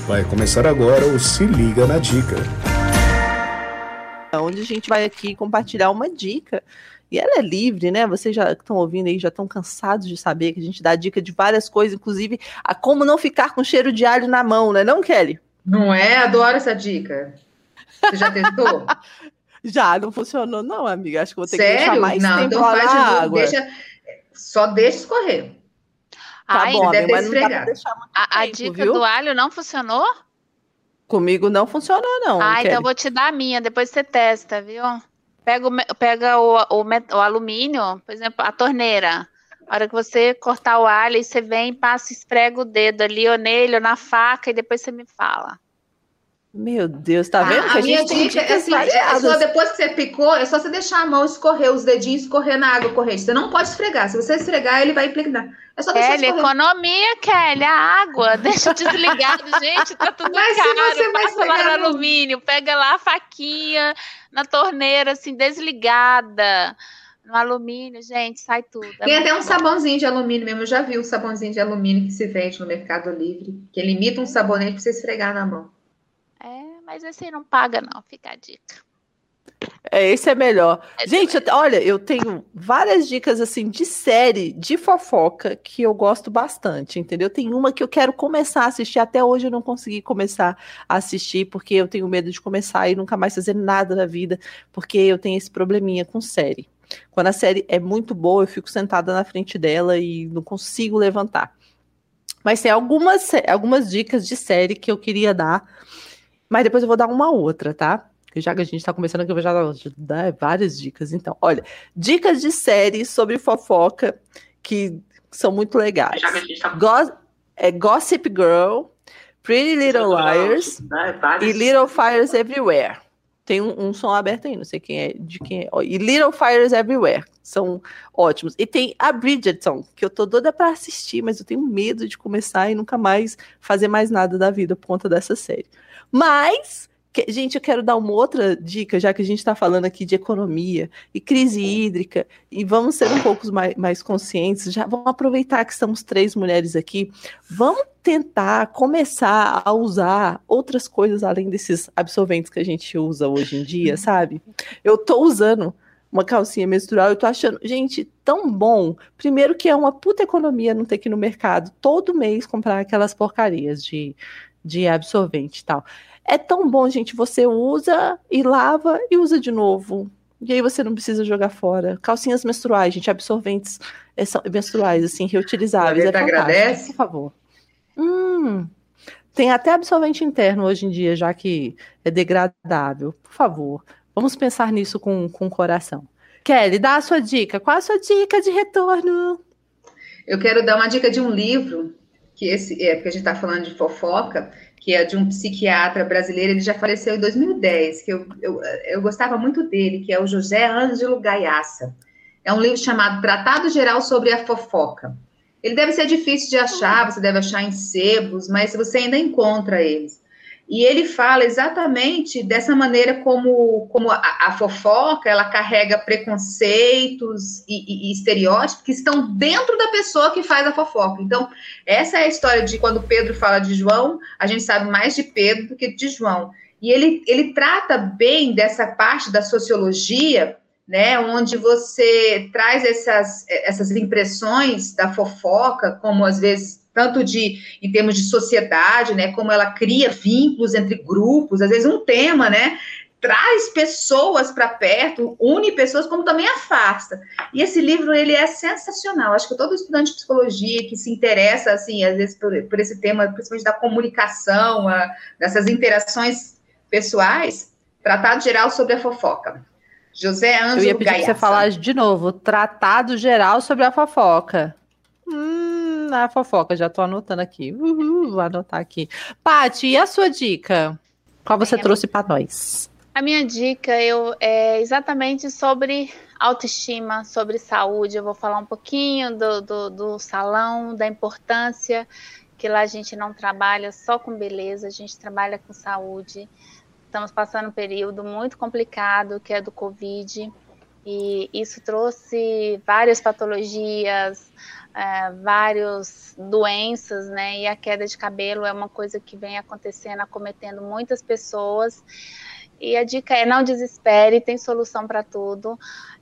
Vai começar agora o Se Liga na Dica. onde a gente vai aqui compartilhar uma dica. E ela é livre, né? Vocês já estão ouvindo aí, já estão cansados de saber que a gente dá dica de várias coisas, inclusive a como não ficar com cheiro de alho na mão, né? Não, Kelly? Não é? Adoro essa dica. Você já tentou? Já, não funcionou, não, amiga. Acho que vou ter que deixar Sério? mais Não, tempo então lá faz de novo. água. Deixa, só deixa escorrer. Tá Ai, bom, deve amiga, mas não dá pra deixar muito a, a tempo, dica viu? do alho não funcionou? Comigo não funcionou, não. ah, então eu vou te dar a minha, depois você testa, viu? Pega o, pega o, o, o alumínio, por exemplo, a torneira. A hora que você cortar o alho, você vem, passa, esfrega o dedo ali, ou nele, ou na faca, e depois você me fala. Meu Deus, tá vendo? A, que a minha dica é assim, é só depois que você picou, é só você deixar a mão escorrer, os dedinhos escorrer na água corrente. Você não pode esfregar. Se você esfregar, ele vai impregnar. É só deixar Kelly, escorrer. economia, Kelly, a água. Deixa desligado, gente, tá tudo Mas se caro. você vai Passa lá no- alumínio, pega lá a faquinha na torneira, assim, desligada. No alumínio, gente, sai tudo. É Tem até um bom. sabãozinho de alumínio mesmo. Eu já vi um sabãozinho de alumínio que se vende no Mercado Livre, que ele imita um sabonete pra você esfregar na mão. É, mas esse aí não paga, não, fica a dica. É, esse é melhor. Esse é Gente, eu- olha, eu tenho várias dicas assim de série de fofoca que eu gosto bastante, entendeu? Tem uma que eu quero começar a assistir, até hoje eu não consegui começar a assistir porque eu tenho medo de começar e nunca mais fazer nada na vida, porque eu tenho esse probleminha com série. Quando a série é muito boa, eu fico sentada na frente dela e não consigo levantar. Mas tem algumas, algumas dicas de série que eu queria dar, mas depois eu vou dar uma outra, tá? Porque Já que a gente tá começando aqui, eu vou já dar- várias dicas. Então, olha, dicas de série sobre fofoca que são muito legais. Go- é Gossip Girl, Pretty Little Liars e Little Fires Everywhere. Tem um, um som aberto aí, não sei quem é, de quem é. E Little Fires Everywhere. São ótimos. E tem a Bridgerton, que eu tô doida pra assistir, mas eu tenho medo de começar e nunca mais fazer mais nada da vida por conta dessa série. Mas, gente, eu quero dar uma outra dica, já que a gente tá falando aqui de economia e crise hídrica, e vamos ser um pouco mais, mais conscientes. Já vamos aproveitar que estamos três mulheres aqui. Vamos tentar começar a usar outras coisas além desses absorventes que a gente usa hoje em dia, sabe? Eu tô usando uma calcinha menstrual, eu tô achando, gente, tão bom. Primeiro que é uma puta economia não ter que ir no mercado todo mês comprar aquelas porcarias de, de absorvente e tal. É tão bom, gente, você usa e lava e usa de novo. E aí você não precisa jogar fora. Calcinhas menstruais, gente, absorventes eh, são menstruais, assim, reutilizáveis. É agradece? por favor. Hum, tem até absorvente interno hoje em dia, já que é degradável. Por favor, vamos pensar nisso com, com o coração. Kelly, dá a sua dica. Qual a sua dica de retorno? Eu quero dar uma dica de um livro, que esse é porque a gente está falando de fofoca, que é de um psiquiatra brasileiro, ele já faleceu em 2010, que eu, eu, eu gostava muito dele, que é o José Ângelo Gaiaça. É um livro chamado Tratado Geral sobre a Fofoca. Ele deve ser difícil de achar, você deve achar em sebos, mas você ainda encontra eles. E ele fala exatamente dessa maneira como, como a, a fofoca ela carrega preconceitos e, e, e estereótipos que estão dentro da pessoa que faz a fofoca. Então, essa é a história de quando Pedro fala de João, a gente sabe mais de Pedro do que de João. E ele, ele trata bem dessa parte da sociologia, né, onde você traz essas, essas impressões da fofoca, como às vezes tanto de em termos de sociedade, né, como ela cria vínculos entre grupos, às vezes um tema, né, traz pessoas para perto, une pessoas, como também afasta. E esse livro ele é sensacional. Acho que todo estudante de psicologia que se interessa assim, às vezes por, por esse tema, principalmente da comunicação, a, dessas interações pessoais, Tratado Geral sobre a Fofoca. José Ângelo Eu ia pedir Gaiaça. pra você falar de novo. Tratado geral sobre a fofoca. Hum, a fofoca, já tô anotando aqui. Uhul, vou anotar aqui. Paty, e a sua dica? Qual você trouxe para nós? A minha dica eu, é exatamente sobre autoestima, sobre saúde. Eu vou falar um pouquinho do, do, do salão, da importância que lá a gente não trabalha só com beleza, a gente trabalha com saúde. Estamos passando um período muito complicado, que é do Covid, e isso trouxe várias patologias, é, várias doenças, né? E a queda de cabelo é uma coisa que vem acontecendo, acometendo muitas pessoas. E a dica é não desespere, tem solução para tudo.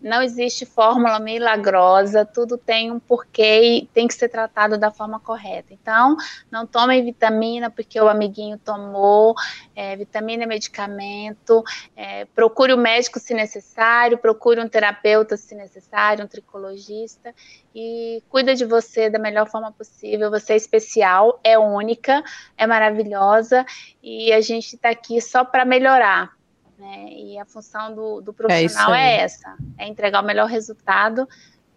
Não existe fórmula milagrosa, tudo tem um porquê e tem que ser tratado da forma correta. Então, não tomem vitamina porque o amiguinho tomou, é, vitamina é medicamento, é, procure o médico se necessário, procure um terapeuta se necessário, um tricologista e cuida de você da melhor forma possível. Você é especial, é única, é maravilhosa e a gente está aqui só para melhorar. Né? E a função do, do profissional aí. é, essa: é entregar o melhor resultado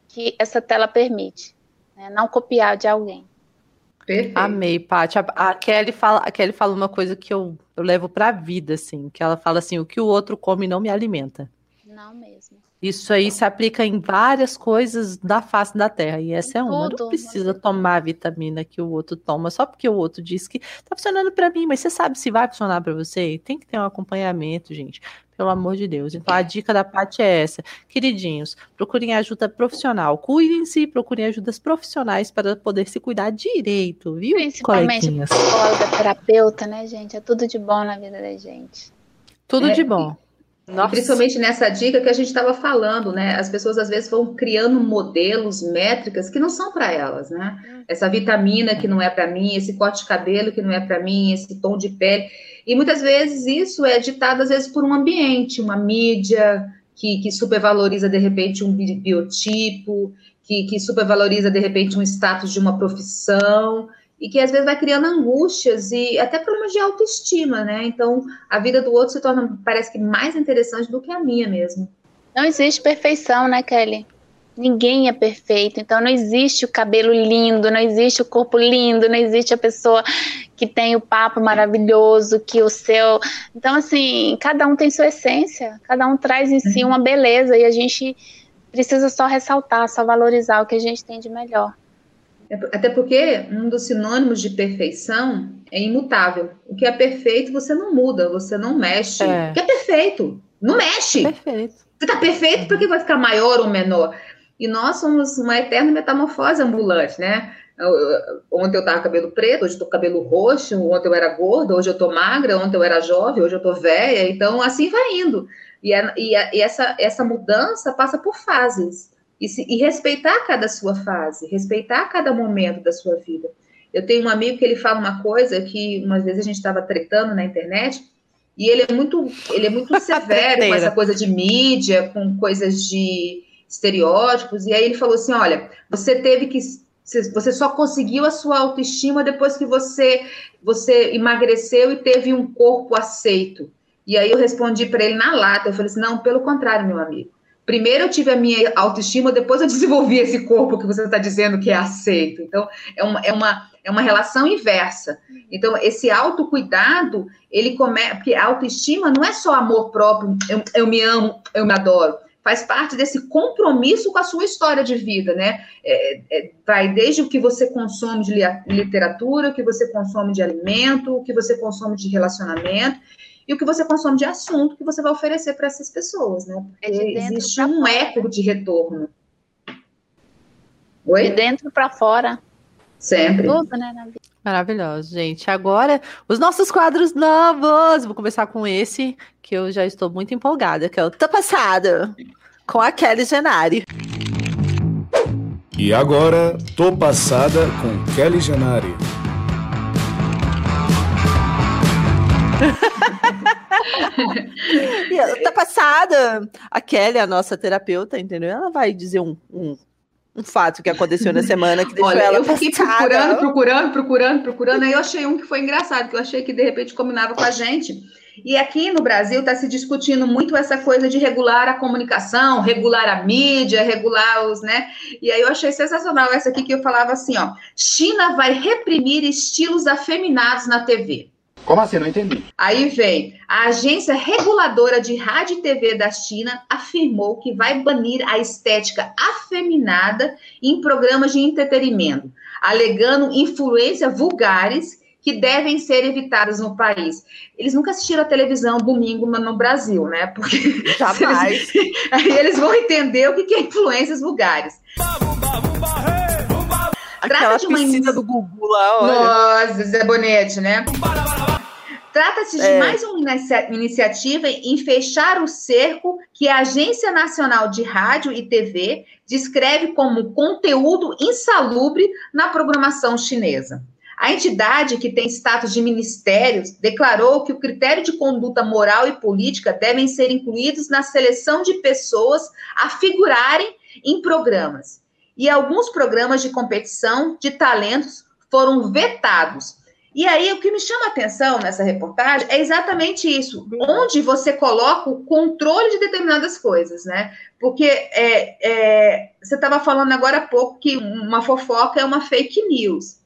que essa tela permite, né? não copiar de alguém. Perfeito. Amei, Paty. A, a Kelly fala, a Kelly fala uma coisa que eu, eu levo pra vida, assim, que ela fala assim, o que o outro come não me alimenta. Mesmo. Isso aí se aplica em várias coisas da face da Terra. E essa é uma. Tudo, Não precisa tomar a vitamina que o outro toma só porque o outro diz que tá funcionando pra mim, mas você sabe se vai funcionar pra você? Tem que ter um acompanhamento, gente. Pelo amor de Deus. Então a dica da Paty é essa. Queridinhos, procurem ajuda profissional. Cuidem-se e procurem ajudas profissionais para poder se cuidar direito, viu, Principalmente coleguinhas? psicóloga, terapeuta, né, gente? É tudo de bom na vida da gente. Tudo É, de bom. Nossa. Principalmente nessa dica que a gente estava falando, né? As pessoas às vezes vão criando modelos, métricas que não são para elas, né? Essa vitamina que não é para mim, esse corte de cabelo que não é para mim, esse tom de pele. E muitas vezes isso é ditado às vezes por um ambiente, uma mídia que, que supervaloriza de repente um bi- biotipo, que, que supervaloriza de repente um status de uma profissão e que às vezes vai criando angústias e até problemas de autoestima, né? Então a vida do outro se torna, parece que mais interessante do que a minha mesmo. Não existe perfeição, né, Kelly? Ninguém é perfeito, então não existe o cabelo lindo, não existe o corpo lindo, não existe a pessoa que tem o papo maravilhoso, que o seu. Então, assim, cada um tem sua essência, cada um traz em si uma beleza e a gente precisa só ressaltar, só valorizar o que a gente tem de melhor. Até porque um dos sinônimos de perfeição é imutável. O que é perfeito você não muda, você não mexe. É. O que é perfeito? Não mexe. Perfeito. Você tá perfeito, por que vai ficar maior ou menor? E nós somos uma eterna metamorfose ambulante, né? Eu- eu- Ontem eu tava com cabelo preto, hoje eu tô com cabelo roxo, ontem eu era gorda, hoje eu tô magra, ontem eu era jovem, hoje eu tô velha, então assim vai indo. E, a- e a- e essa, essa mudança passa por fases. E, se- e respeitar cada sua fase, respeitar cada momento da sua vida. Eu tenho um amigo que ele fala uma coisa que umas vezes a gente estava tretando na internet, e ele é muito, ele é muito severo com essa coisa de mídia, com coisas de estereótipos, e aí ele falou assim: olha, você teve que. Você só conseguiu a sua autoestima depois que você, você emagreceu e teve um corpo aceito. E aí eu respondi para ele na lata, eu falei assim: não, pelo contrário, meu amigo. Primeiro eu tive a minha autoestima, depois eu desenvolvi esse corpo que você está dizendo que é aceito. Então, é uma, é uma, é uma relação inversa. Então, esse autocuidado, ele começa. Porque a autoestima não é só amor próprio, eu, eu me amo, eu me adoro. Faz parte desse compromisso com a sua história de vida, né? É, é, vai desde o que você consome de literatura, o que você consome de alimento, o que você consome de relacionamento e o que você consome de assunto que você vai oferecer para essas pessoas, né? É de Porque dentro existe um fora. eco de retorno. De Oi? dentro para fora, Sempre. tudo, né, na vida. Maravilhoso, gente. Agora, os nossos quadros novos. Vou começar com esse, que eu já estou muito empolgada, que é o Tá Passado, com a Kelly Genari. E agora, tô passada com Kelly Janari. E tá passada. A Kelly, a nossa terapeuta, entendeu? Ela vai dizer um, um, um fato que aconteceu na semana que deixou Olha, ela eu fiquei passada. procurando, procurando, procurando, procurando. Aí eu achei um que foi engraçado, que eu achei que de repente combinava com a gente. E aqui no Brasil está se discutindo muito essa coisa de regular a comunicação, regular a mídia, regular os, né? E aí eu achei sensacional essa aqui que eu falava assim, ó. China vai reprimir estilos afeminados na TV. Como assim? Não entendi. Aí vem, a agência reguladora de rádio e TV da China afirmou que vai banir a estética afeminada em programas de entretenimento, alegando influências vulgares que devem ser evitadas no país. Eles nunca assistiram a televisão domingo no no Brasil, né? Porque Jamais. aí eles vão entender o que que é influências vulgares. Aquela de uma piscina do Gugu lá, olha. Nossa, Zé Bonete, né? Trata-se de É. mais uma inicia- iniciativa em fechar o cerco que a Agência Nacional de Rádio e TV descreve como conteúdo insalubre na programação chinesa. A entidade, que tem status de ministérios, declarou que o critério de conduta moral e política devem ser incluídos na seleção de pessoas a figurarem em programas. E alguns programas de competição de talentos foram vetados. E aí, o que me chama a atenção nessa reportagem é exatamente isso, onde você coloca o controle de determinadas coisas, né? Porque é, é, você estava falando agora há pouco que uma fofoca é uma fake news.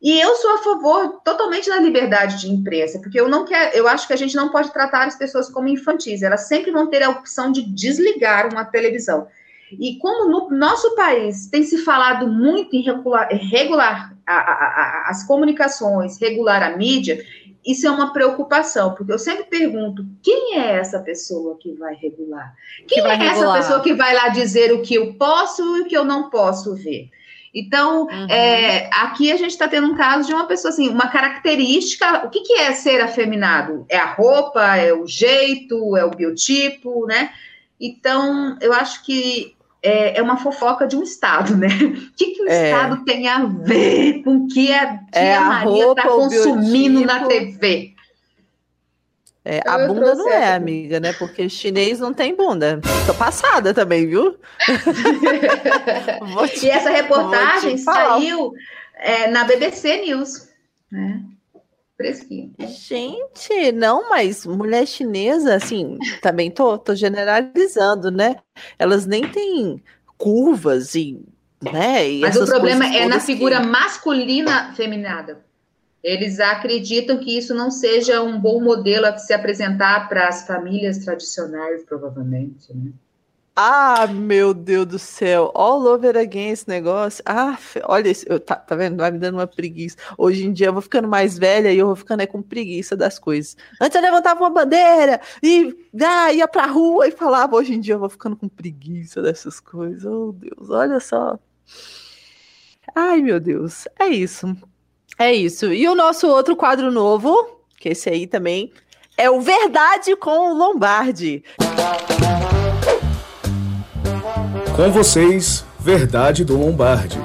E eu sou a favor totalmente da liberdade de imprensa, porque eu não quero, eu acho que a gente não pode tratar as pessoas como infantis, elas sempre vão ter a opção de desligar uma televisão. E como no nosso país tem se falado muito em regular, regular a, a, a, as comunicações, regular a mídia, isso é uma preocupação, porque eu sempre pergunto: quem é essa pessoa que vai regular? Quem Que vai é regular? essa pessoa que vai lá dizer o que eu posso e o que eu não posso ver? Então, Uhum. é, aqui a gente está tendo um caso de uma pessoa assim, uma característica. O que, que é ser afeminado? É a roupa, é o jeito, é o biotipo, né? Então, eu acho que é, é uma fofoca de um Estado, né? O que, que o É. Estado tem a ver com o que a, É, a a Maria está consumindo na. TV? É, Então a bunda não é, amiga, né? Porque chinês não tem bunda. Tô passada também, viu? Te- E essa reportagem saiu é, na BBC News, né? Fresquinho. Gente, não, mas mulher chinesa, assim, também tô, tô generalizando, né? Elas nem têm curvas e, né? E Mas o problema é na todas que- figura masculina feminada. Eles acreditam que isso não seja um bom modelo a se apresentar para as famílias tradicionais, provavelmente. Né? Ah, meu Deus do céu, all over again esse negócio. Ah, olha, eu, tá, tá vendo? Vai me dando uma preguiça. Hoje em dia eu vou ficando mais velha e eu vou ficando é, com preguiça das coisas. Antes eu levantava uma bandeira e ah, ia pra rua e falava. Hoje em dia eu vou ficando com preguiça dessas coisas. Oh, Deus, olha só. Ai, meu Deus, é isso. É isso. E o nosso outro quadro novo, que esse aí também, é o Verdade com o Lombardi. Com vocês, Verdade do Lombardi.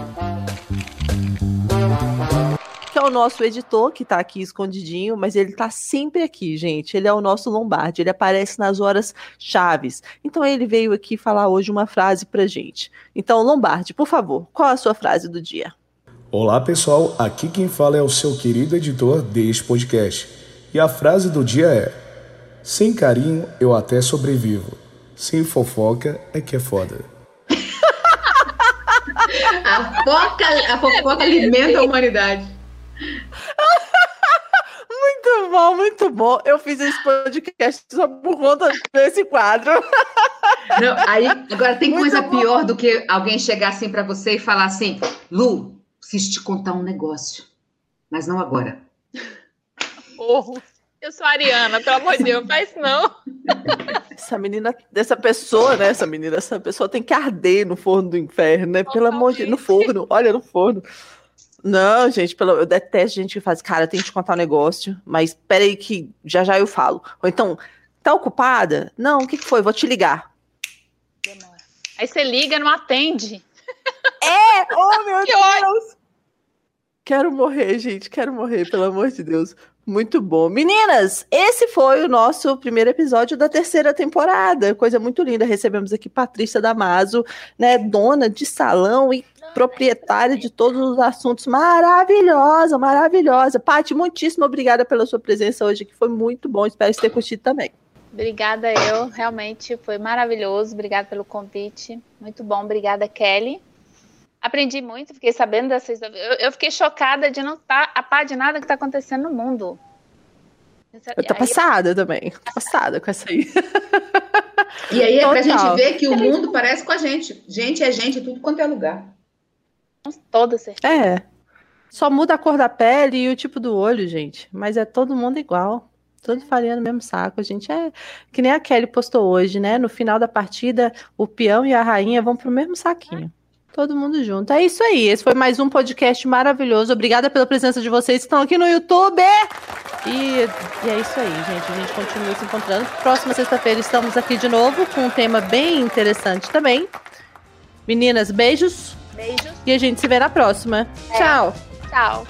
que é o nosso editor, que tá aqui escondidinho, mas ele tá sempre aqui, gente. Ele é o nosso Lombardi, ele aparece nas horas chaves. Então ele veio aqui falar hoje uma frase pra gente. Então, Lombardi, por favor, qual a sua frase do dia? Olá pessoal, aqui quem fala é o seu querido editor deste podcast. E a frase do dia é: Sem carinho eu até sobrevivo. Sem fofoca é que é foda. A fofoca, a fofoca alimenta a humanidade. Muito bom, muito bom. Eu fiz esse podcast só por conta desse quadro. Não, aí, agora tem Muito coisa bom. pior do que alguém chegar assim para você e falar assim: Lu, preciso te contar um negócio, mas não agora. Porro. Eu sou a Ariana, pelo amor de Deus, faz não. Essa menina, dessa pessoa, né? Essa menina, essa pessoa tem que arder no forno do inferno, né? Pelo amor de no forno, olha no forno. Não, gente, pelo, eu detesto gente que faz, cara, tenho que te contar um negócio, mas peraí que já já eu falo. Ou então, tá ocupada? Não, o que, que foi? Vou te ligar. Aí você liga, não atende. Oh, meu Que ódio. Deus! Quero morrer, gente, quero morrer, pelo amor de Deus. Muito bom. Meninas, esse foi o nosso primeiro episódio da terceira temporada. Coisa muito linda. Recebemos aqui Patrícia Damaso, né, dona de salão e proprietária de todos os assuntos. Maravilhosa, maravilhosa. Paty, muitíssimo obrigada pela sua presença hoje, que foi muito bom. Espero ter curtido também. Obrigada eu, realmente foi maravilhoso. Obrigada pelo convite. Muito bom, obrigada Kelly. Aprendi muito, fiquei sabendo dessas. Eu, eu fiquei chocada de não estar a par de nada que está acontecendo no mundo. Eu tô Aí- passada também. Tô passada com essa aí. E aí é pra Total. gente ver que o mundo parece com a gente. Gente é gente, tudo quanto é lugar. Toda certeza. É. Só muda a cor da pele e o tipo do olho, gente. Mas é todo mundo igual. Todo farinha no mesmo saco. A gente é. Que nem a Kelly postou hoje, né? No final da partida, o peão e a rainha vão pro mesmo saquinho. Todo mundo junto. É isso aí. Esse foi mais um podcast maravilhoso. Obrigada pela presença de vocês que estão aqui no YouTube. E, e é isso aí, gente. A gente continua se encontrando. Próxima sexta-feira estamos aqui de novo com um tema bem interessante também. Meninas, beijos. Beijos. E a gente se vê na próxima. Tchau. Tchau.